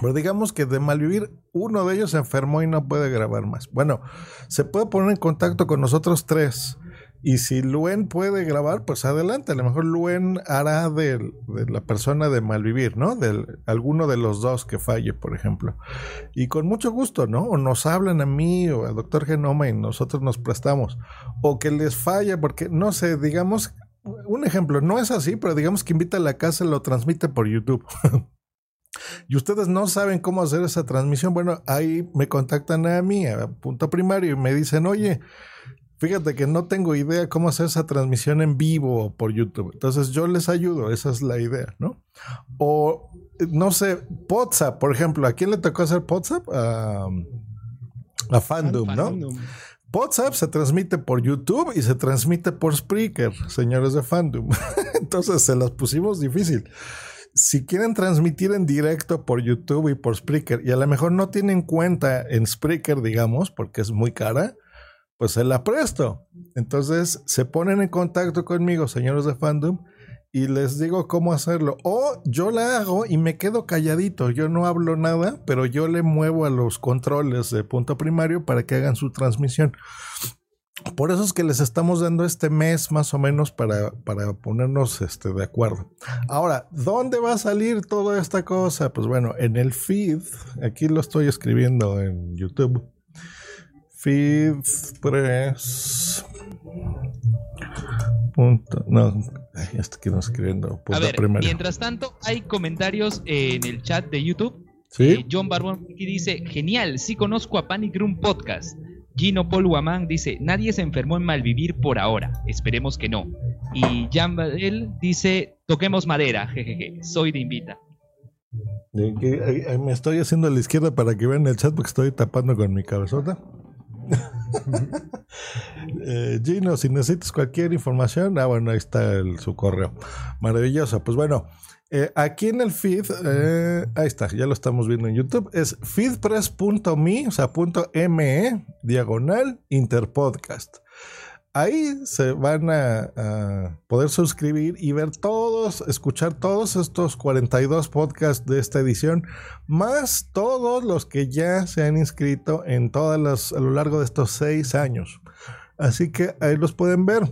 Pero digamos que de Malvivir uno de ellos se enfermó y no puede grabar más. Bueno, se puede poner en contacto con nosotros tres. Y si Luen puede grabar, pues adelante. A lo mejor Luen hará de, de la persona de Malvivir, ¿no? De alguno de los dos que falle, por ejemplo. Y con mucho gusto, ¿no? O nos hablan a mí o a Doctor Genoma y nosotros nos prestamos. O que les falla, porque no sé, digamos, un ejemplo, no es así, pero digamos que invita a la casa y lo transmite por YouTube. y ustedes no saben cómo hacer esa transmisión, bueno, ahí me contactan a mí, a punto primario, y me dicen, oye, fíjate que no tengo idea cómo hacer esa transmisión en vivo por YouTube. Entonces yo les ayudo, esa es la idea, ¿no? O, no sé, WhatsApp, por ejemplo, ¿a quién le tocó hacer WhatsApp? A, a Fandom, ¿no? WhatsApp se transmite por YouTube y se transmite por Spreaker, señores de Fandom. Entonces se las pusimos difícil. si quieren transmitir en directo por YouTube y por Spreaker y a lo mejor no tienen cuenta en Spreaker, digamos, porque es muy cara, pues se la presto. Entonces se ponen en contacto conmigo, señores de fandom, y les digo cómo hacerlo. O yo la hago y me quedo calladito. Yo no hablo nada, pero yo le muevo a los controles de punto primario para que hagan su transmisión. Por eso es que les estamos dando este mes más o menos para, para ponernos este, de acuerdo. Ahora, ¿dónde va a salir toda esta cosa? Pues bueno, en el feed, aquí lo estoy escribiendo en YouTube. Feedpress. Punto, no, ya estoy escribiendo. A ver, mientras tanto, hay comentarios en el chat de YouTube. ¿Sí? Eh, John Barbón dice: Genial, sí conozco a Panic Room Podcast. Gino Paul Guamán dice, nadie se enfermó en malvivir por ahora, esperemos que no. Y Jan Badel dice, toquemos madera, jejeje, soy de invita. Me estoy haciendo a la izquierda para que vean el chat porque estoy tapando con mi cabezota. Eh, Gino, si necesitas cualquier información, ah, bueno, ahí está su correo. Maravilloso. Pues bueno, eh, aquí en el feed, eh, ahí está, ya lo estamos viendo en YouTube, es feedpress.me, o sea, punto .me, diagonal, interpodcast. Ahí se van a, poder suscribir y ver todos, escuchar todos estos 42 podcasts de esta edición, más todos los que ya se han inscrito en todas las, a lo largo de estos seis años. Así que ahí los pueden ver.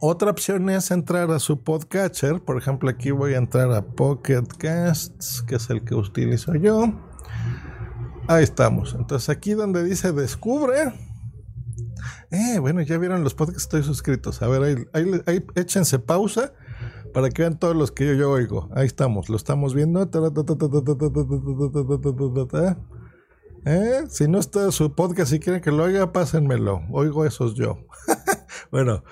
Otra opción es entrar a su podcatcher. Por ejemplo, aquí voy a entrar a Pocket Casts, que es el que utilizo yo. Ahí estamos. Entonces aquí donde dice descubre. Eh, bueno, ya vieron los podcasts, estoy suscritos. A ver, ahí, échense pausa para que vean todos los que yo, yo oigo. Ahí estamos, lo estamos viendo. ¿Eh? Si no está su podcast, si quieren que lo oiga, pásenmelo. Oigo esos yo. bueno,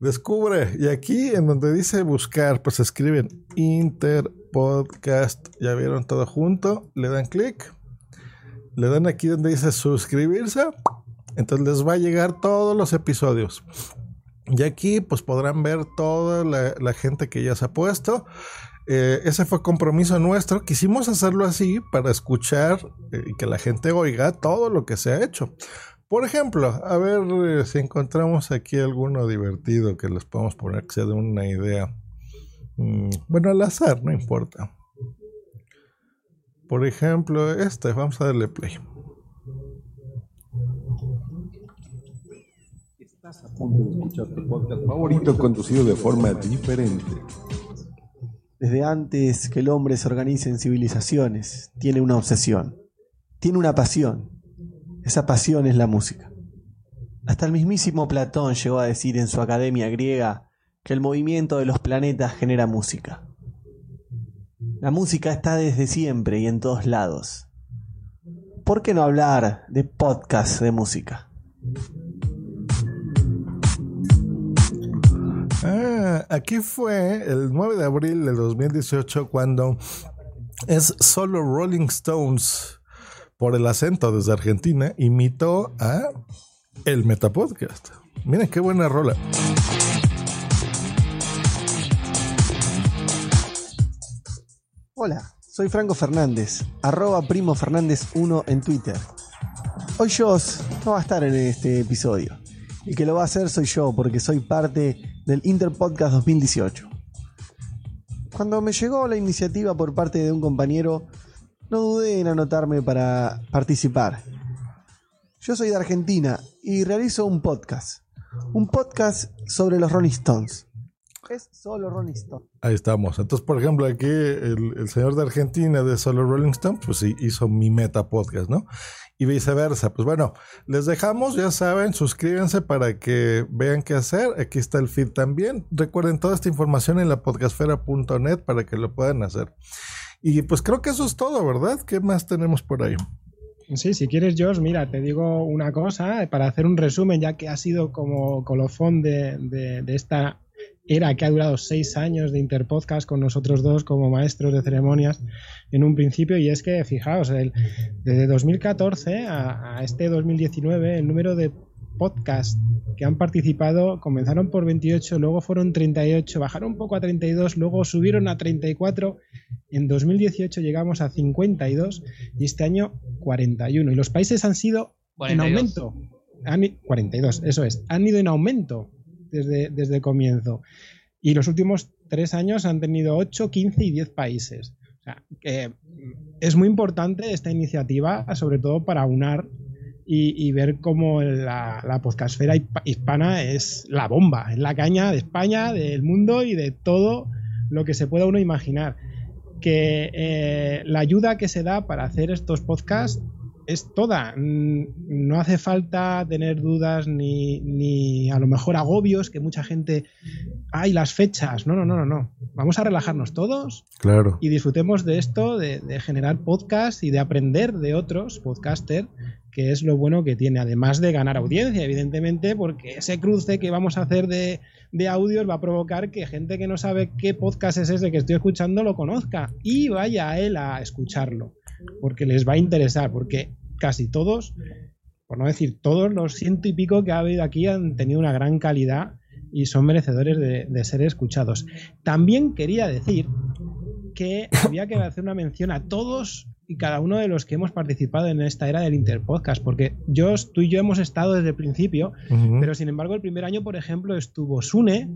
Descubre. Y aquí en donde dice buscar, pues escriben Interpodcast. Ya vieron todo junto. Le dan clic. Le dan aquí donde dice suscribirse. Entonces les va a llegar todos los episodios. Y aquí pues podrán ver toda la, gente que ya se ha puesto. Eh, ese fue compromiso nuestro. Quisimos hacerlo así para escuchar eh, y que la gente oiga todo lo que se ha hecho. Por ejemplo, a ver eh, si encontramos aquí alguno divertido que les podemos poner que de una idea. Mm, bueno, al azar, no importa. Por ejemplo, este, vamos a darle play. De favorito conducido de forma diferente. Desde antes que el hombre se organice en civilizaciones, tiene una obsesión, tiene una pasión esa pasión es la música. Hasta el mismísimo Platón llegó a decir en su academia griega que el movimiento de los planetas genera música. La música está desde siempre y en todos lados. ¿Por qué no hablar de podcast de música? Ah, aquí fue el 9 de abril de 2018 cuando es solo Rolling Stones por el acento desde Argentina, imitó a el Metapodcast. Miren qué buena rola. Hola, soy Franco Fernández, arroba primo Fernández 1 en Twitter. Hoy yo no va a estar en este episodio. Y que lo va a hacer soy yo, porque soy parte del Interpodcast 2018. Cuando me llegó la iniciativa por parte de un compañero, no dudé en anotarme para participar. Yo soy de Argentina y realizo un podcast. Un podcast sobre los Rolling Stones. Es solo Rolling Stones. Ahí estamos. Entonces, por ejemplo, aquí el, señor de Argentina de Solo Rolling Stones, pues hizo mi meta podcast, ¿no? Y viceversa. Pues bueno, les dejamos, ya saben, suscríbanse para que vean qué hacer. Aquí está el feed también. Recuerden toda esta información en la podcastfera.net para que lo puedan hacer. Y pues creo que eso es todo, ¿verdad? ¿Qué más tenemos por ahí? Sí, si quieres, Josh, mira, te digo una cosa para hacer un resumen, ya que ha sido como colofón de, de, esta era que ha durado seis años de Interpodcast con nosotros dos como maestros de ceremonias en un principio, y es que, fijaos, el, desde 2014 a, a, este 2019, el número de podcasts que han participado comenzaron por 28, luego fueron 38, bajaron un poco a 32, luego subieron a 34. En 2018 llegamos a 52 y este año 41. Y los países han sido en 42. aumento. Han i- 42, eso es. Han ido en aumento desde, desde el comienzo. Y los últimos tres años han tenido 8, 15 y 10 países. Es muy importante esta iniciativa, sobre todo para unar y, ver cómo la, la podcastfera hispa- hispana es la bomba, es la caña de España, del mundo y de todo lo que se pueda uno imaginar. Que eh, la ayuda que se da para hacer estos podcasts es toda. Mm, No hace falta tener dudas ni, ni a lo mejor agobios que mucha gente. ¡Ay, las fechas! No, no, no, no, no. Vamos a relajarnos todos Claro. y disfrutemos de esto, de, de generar podcast y de aprender de otros podcaster, que es lo bueno que tiene, además de ganar audiencia, evidentemente, porque ese cruce que vamos a hacer de, de audios va a provocar que gente que no sabe qué podcast es ese que estoy escuchando lo conozca y vaya a él a escucharlo, porque les va a interesar, porque casi todos, por no decir todos los ciento y pico que ha habido aquí han tenido una gran calidad y son merecedores de, de ser escuchados. También quería decir que había que hacer una mención a todos y cada uno de los que hemos participado en esta era del Interpodcast, porque yo, tú y yo hemos estado desde el principio, pero sin embargo el primer año, por ejemplo, estuvo Sune,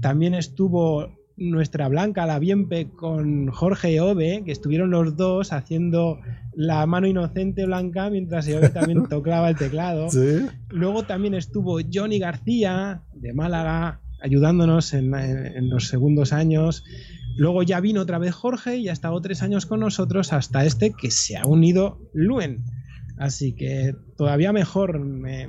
también estuvo nuestra Blanca, la Bienpe, con Jorge Ove, que estuvieron los dos haciendo la mano inocente Blanca, mientras Ove también tocaba el teclado. Sí. Luego también estuvo Johnny García, de Málaga, ayudándonos en, en- en los segundos años. Luego ya vino otra vez Jorge y ha estado tres años con nosotros hasta este que se ha unido Luen. Así que todavía mejor me,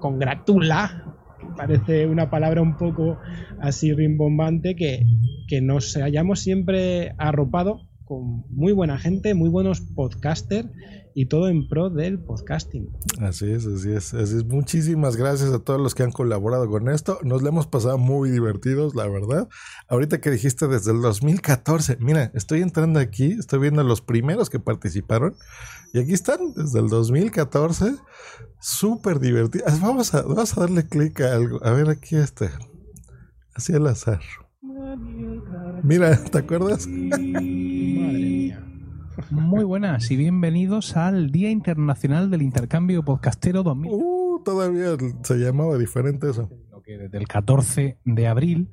congratula, parece una palabra un poco así rimbombante, que, que nos hayamos siempre arropado con muy buena gente, muy buenos podcasters y todo en pro del podcasting. Así es, así es, así es. Muchísimas gracias a todos los que han colaborado con esto. Nos lo hemos pasado muy divertidos, la verdad. Ahorita que dijiste desde el 2014, mira, estoy entrando aquí, estoy viendo los primeros que participaron y aquí están desde el 2014. Súper divertidos. Vamos a, vamos a darle clic a algo. A ver aquí este. Así al azar. Mira, ¿te acuerdas? Muy buenas y bienvenidos al Día Internacional del Intercambio Podcastero 2000. Uh, todavía se llamaba diferente eso. que desde el 14 de abril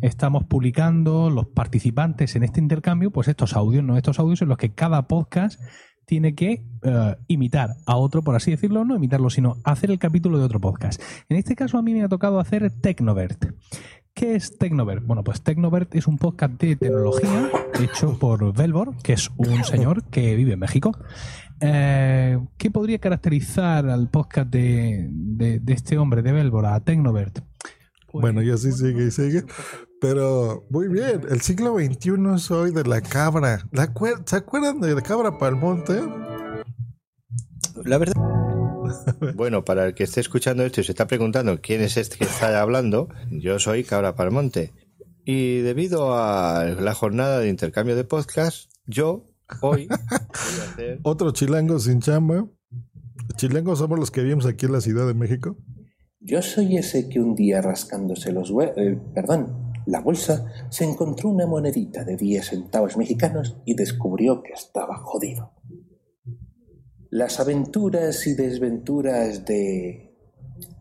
estamos publicando los participantes en este intercambio, pues estos audios, no estos audios en los que cada podcast tiene que eh, imitar a otro, por así decirlo, no imitarlo, sino hacer el capítulo de otro podcast. En este caso a mí me ha tocado hacer Tecnovert. ¿Qué es Tecnovert? Bueno, pues Tecnovert es un podcast de tecnología hecho por Velvor, que es un señor que vive en México. Eh, ¿Qué podría caracterizar al podcast de, de- de este hombre, de Velvor, a Tecnovert? Bueno, y así sigue y sigue. Pero muy bien, el siglo XXI es hoy de la cabra. La ¿Se acuerdan de la cabra para el monte? La verdad. Bueno, para el que esté escuchando esto y se está preguntando quién es este que está hablando, yo soy Cabra Palmonte. Y debido a la jornada de intercambio de podcast, yo hoy voy a hacer Otro chilango sin chamba. Chilangos somos los que vivimos aquí en la Ciudad de México. Yo soy ese que un día rascándose los eh, perdón, la bolsa, se encontró una monedita de 10 centavos mexicanos y descubrió que estaba jodido. Las aventuras y desventuras de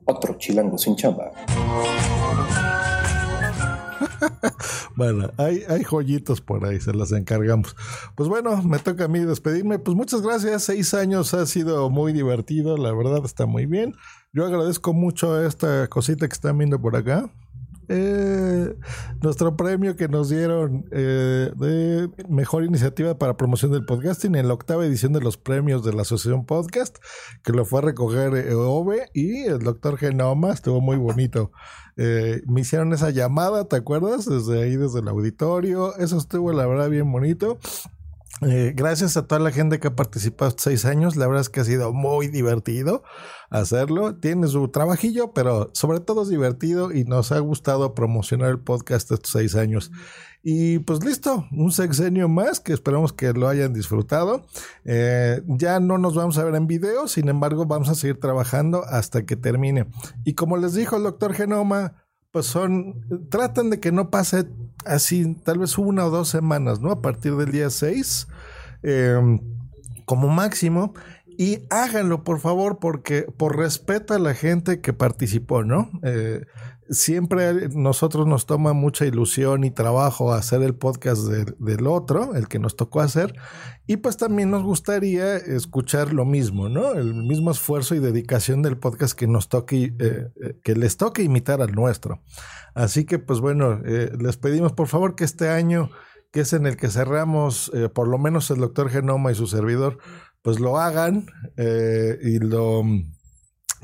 otro chilango sin chamba. Bueno, hay, hay joyitos por ahí, se las encargamos. Pues bueno, me toca a mí despedirme. Pues muchas gracias, seis años ha sido muy divertido, la verdad está muy bien. Yo agradezco mucho esta cosita que están viendo por acá. Eh, nuestro premio que nos dieron eh, de mejor iniciativa para promoción del podcasting en la octava edición de los premios de la Asociación Podcast, que lo fue a recoger eh, Ove y el doctor Genoma, estuvo muy bonito. Eh, me hicieron esa llamada, ¿te acuerdas? Desde ahí, desde el auditorio, eso estuvo la verdad bien bonito. Eh, gracias a toda la gente que ha participado estos seis años. La verdad es que ha sido muy divertido hacerlo. Tiene su trabajillo, pero sobre todo es divertido y nos ha gustado promocionar el podcast estos seis años. Y pues listo, un sexenio más que esperamos que lo hayan disfrutado. Eh, ya no nos vamos a ver en video, sin embargo vamos a seguir trabajando hasta que termine. Y como les dijo el doctor Genoma, pues son, tratan de que no pase así, tal vez una o dos semanas, ¿no? A partir del día 6, em, como máximo. Y háganlo, por favor, porque por respeto a la gente que participó, ¿no? Eh, siempre nosotros nos toma mucha ilusión y trabajo hacer el podcast del otro, el que nos tocó hacer, y pues también nos gustaría escuchar lo mismo, ¿no? El mismo esfuerzo y dedicación del podcast que nos toque, eh, eh, que les toque imitar al nuestro. Así que pues bueno, eh, les pedimos por favor que este año, que es en el que cerramos, por lo menos el doctor Genoma y su servidor, pues lo hagan y lo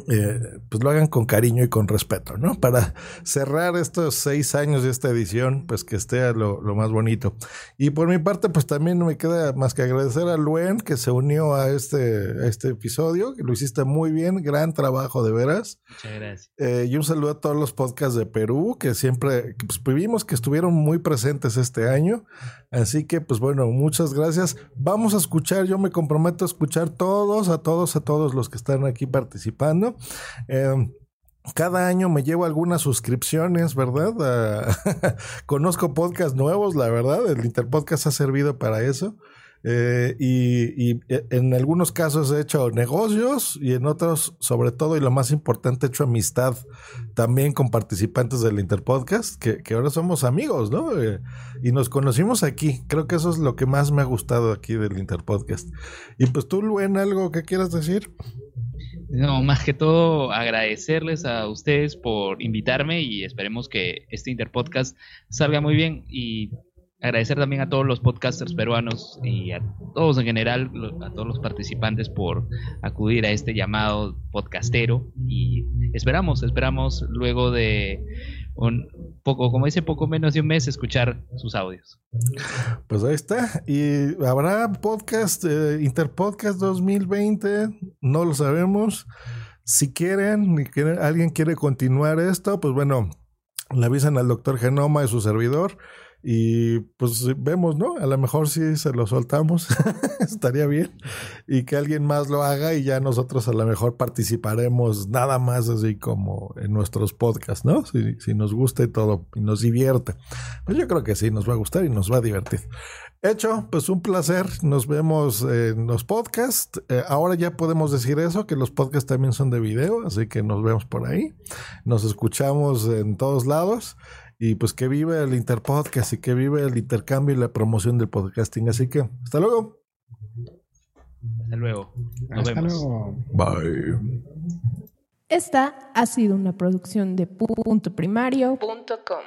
eh, pues lo hagan con cariño y con respeto, ¿no? Para cerrar estos seis años de esta edición, pues que esté lo, más bonito. Y por mi parte, pues también no me queda más que agradecer a Luen que se unió a este, a este episodio, que lo hiciste muy bien, gran trabajo de veras. Muchas gracias. Eh, y un saludo a todos los podcasts de Perú, que siempre, pues vimos que estuvieron muy presentes este año. Así que, pues bueno, muchas gracias. Vamos a escuchar, yo me comprometo a escuchar todos, a todos, a todos los que están aquí participando. Em, cada año me llevo algunas suscripciones, ¿verdad? Conozco podcasts nuevos, la verdad. El Interpodcast ha servido para eso. Eh, y, eh, en algunos casos he hecho negocios y en otros, sobre todo y lo más importante, he hecho amistad también con participantes del Interpodcast, que, que ahora somos amigos, ¿no? Eh, y nos conocimos aquí. Creo que eso es lo que más me ha gustado aquí del Interpodcast. Y pues tú, Luen, ¿algo que quieras decir? No, más que todo agradecerles a ustedes por invitarme y esperemos que este Interpodcast salga muy bien. Y agradecer también a todos los podcasters peruanos y a todos en general, a todos los participantes por acudir a este llamado podcastero. Y esperamos, esperamos luego de un poco, como dice, poco menos de un mes escuchar sus audios. Pues ahí está. Y habrá podcast, eh, Interpodcast 2020, no lo sabemos. Si quieren, alguien quiere continuar esto, pues bueno, le avisan al doctor Genoma y su servidor y pues vemos, ¿no? A lo mejor si se lo soltamos, estaría bien. Y que alguien más lo haga y ya nosotros a lo mejor participaremos nada más así como en nuestros podcasts, ¿no? Si, si nos gusta y todo y nos divierte. Pues yo creo que sí, nos va a gustar y nos va a divertir. Hecho, pues un placer. Nos vemos en los podcasts. Eh, ahora ya podemos decir eso, que los podcasts también son de video, así que nos vemos por ahí. Nos escuchamos en todos lados. Y pues que vive el Interpodcast y que vive el intercambio y la promoción del podcasting. Así que, hasta luego. Hasta luego. Nos hasta vemos. Luego. Bye. Esta ha sido una producción de puntoprimario.com.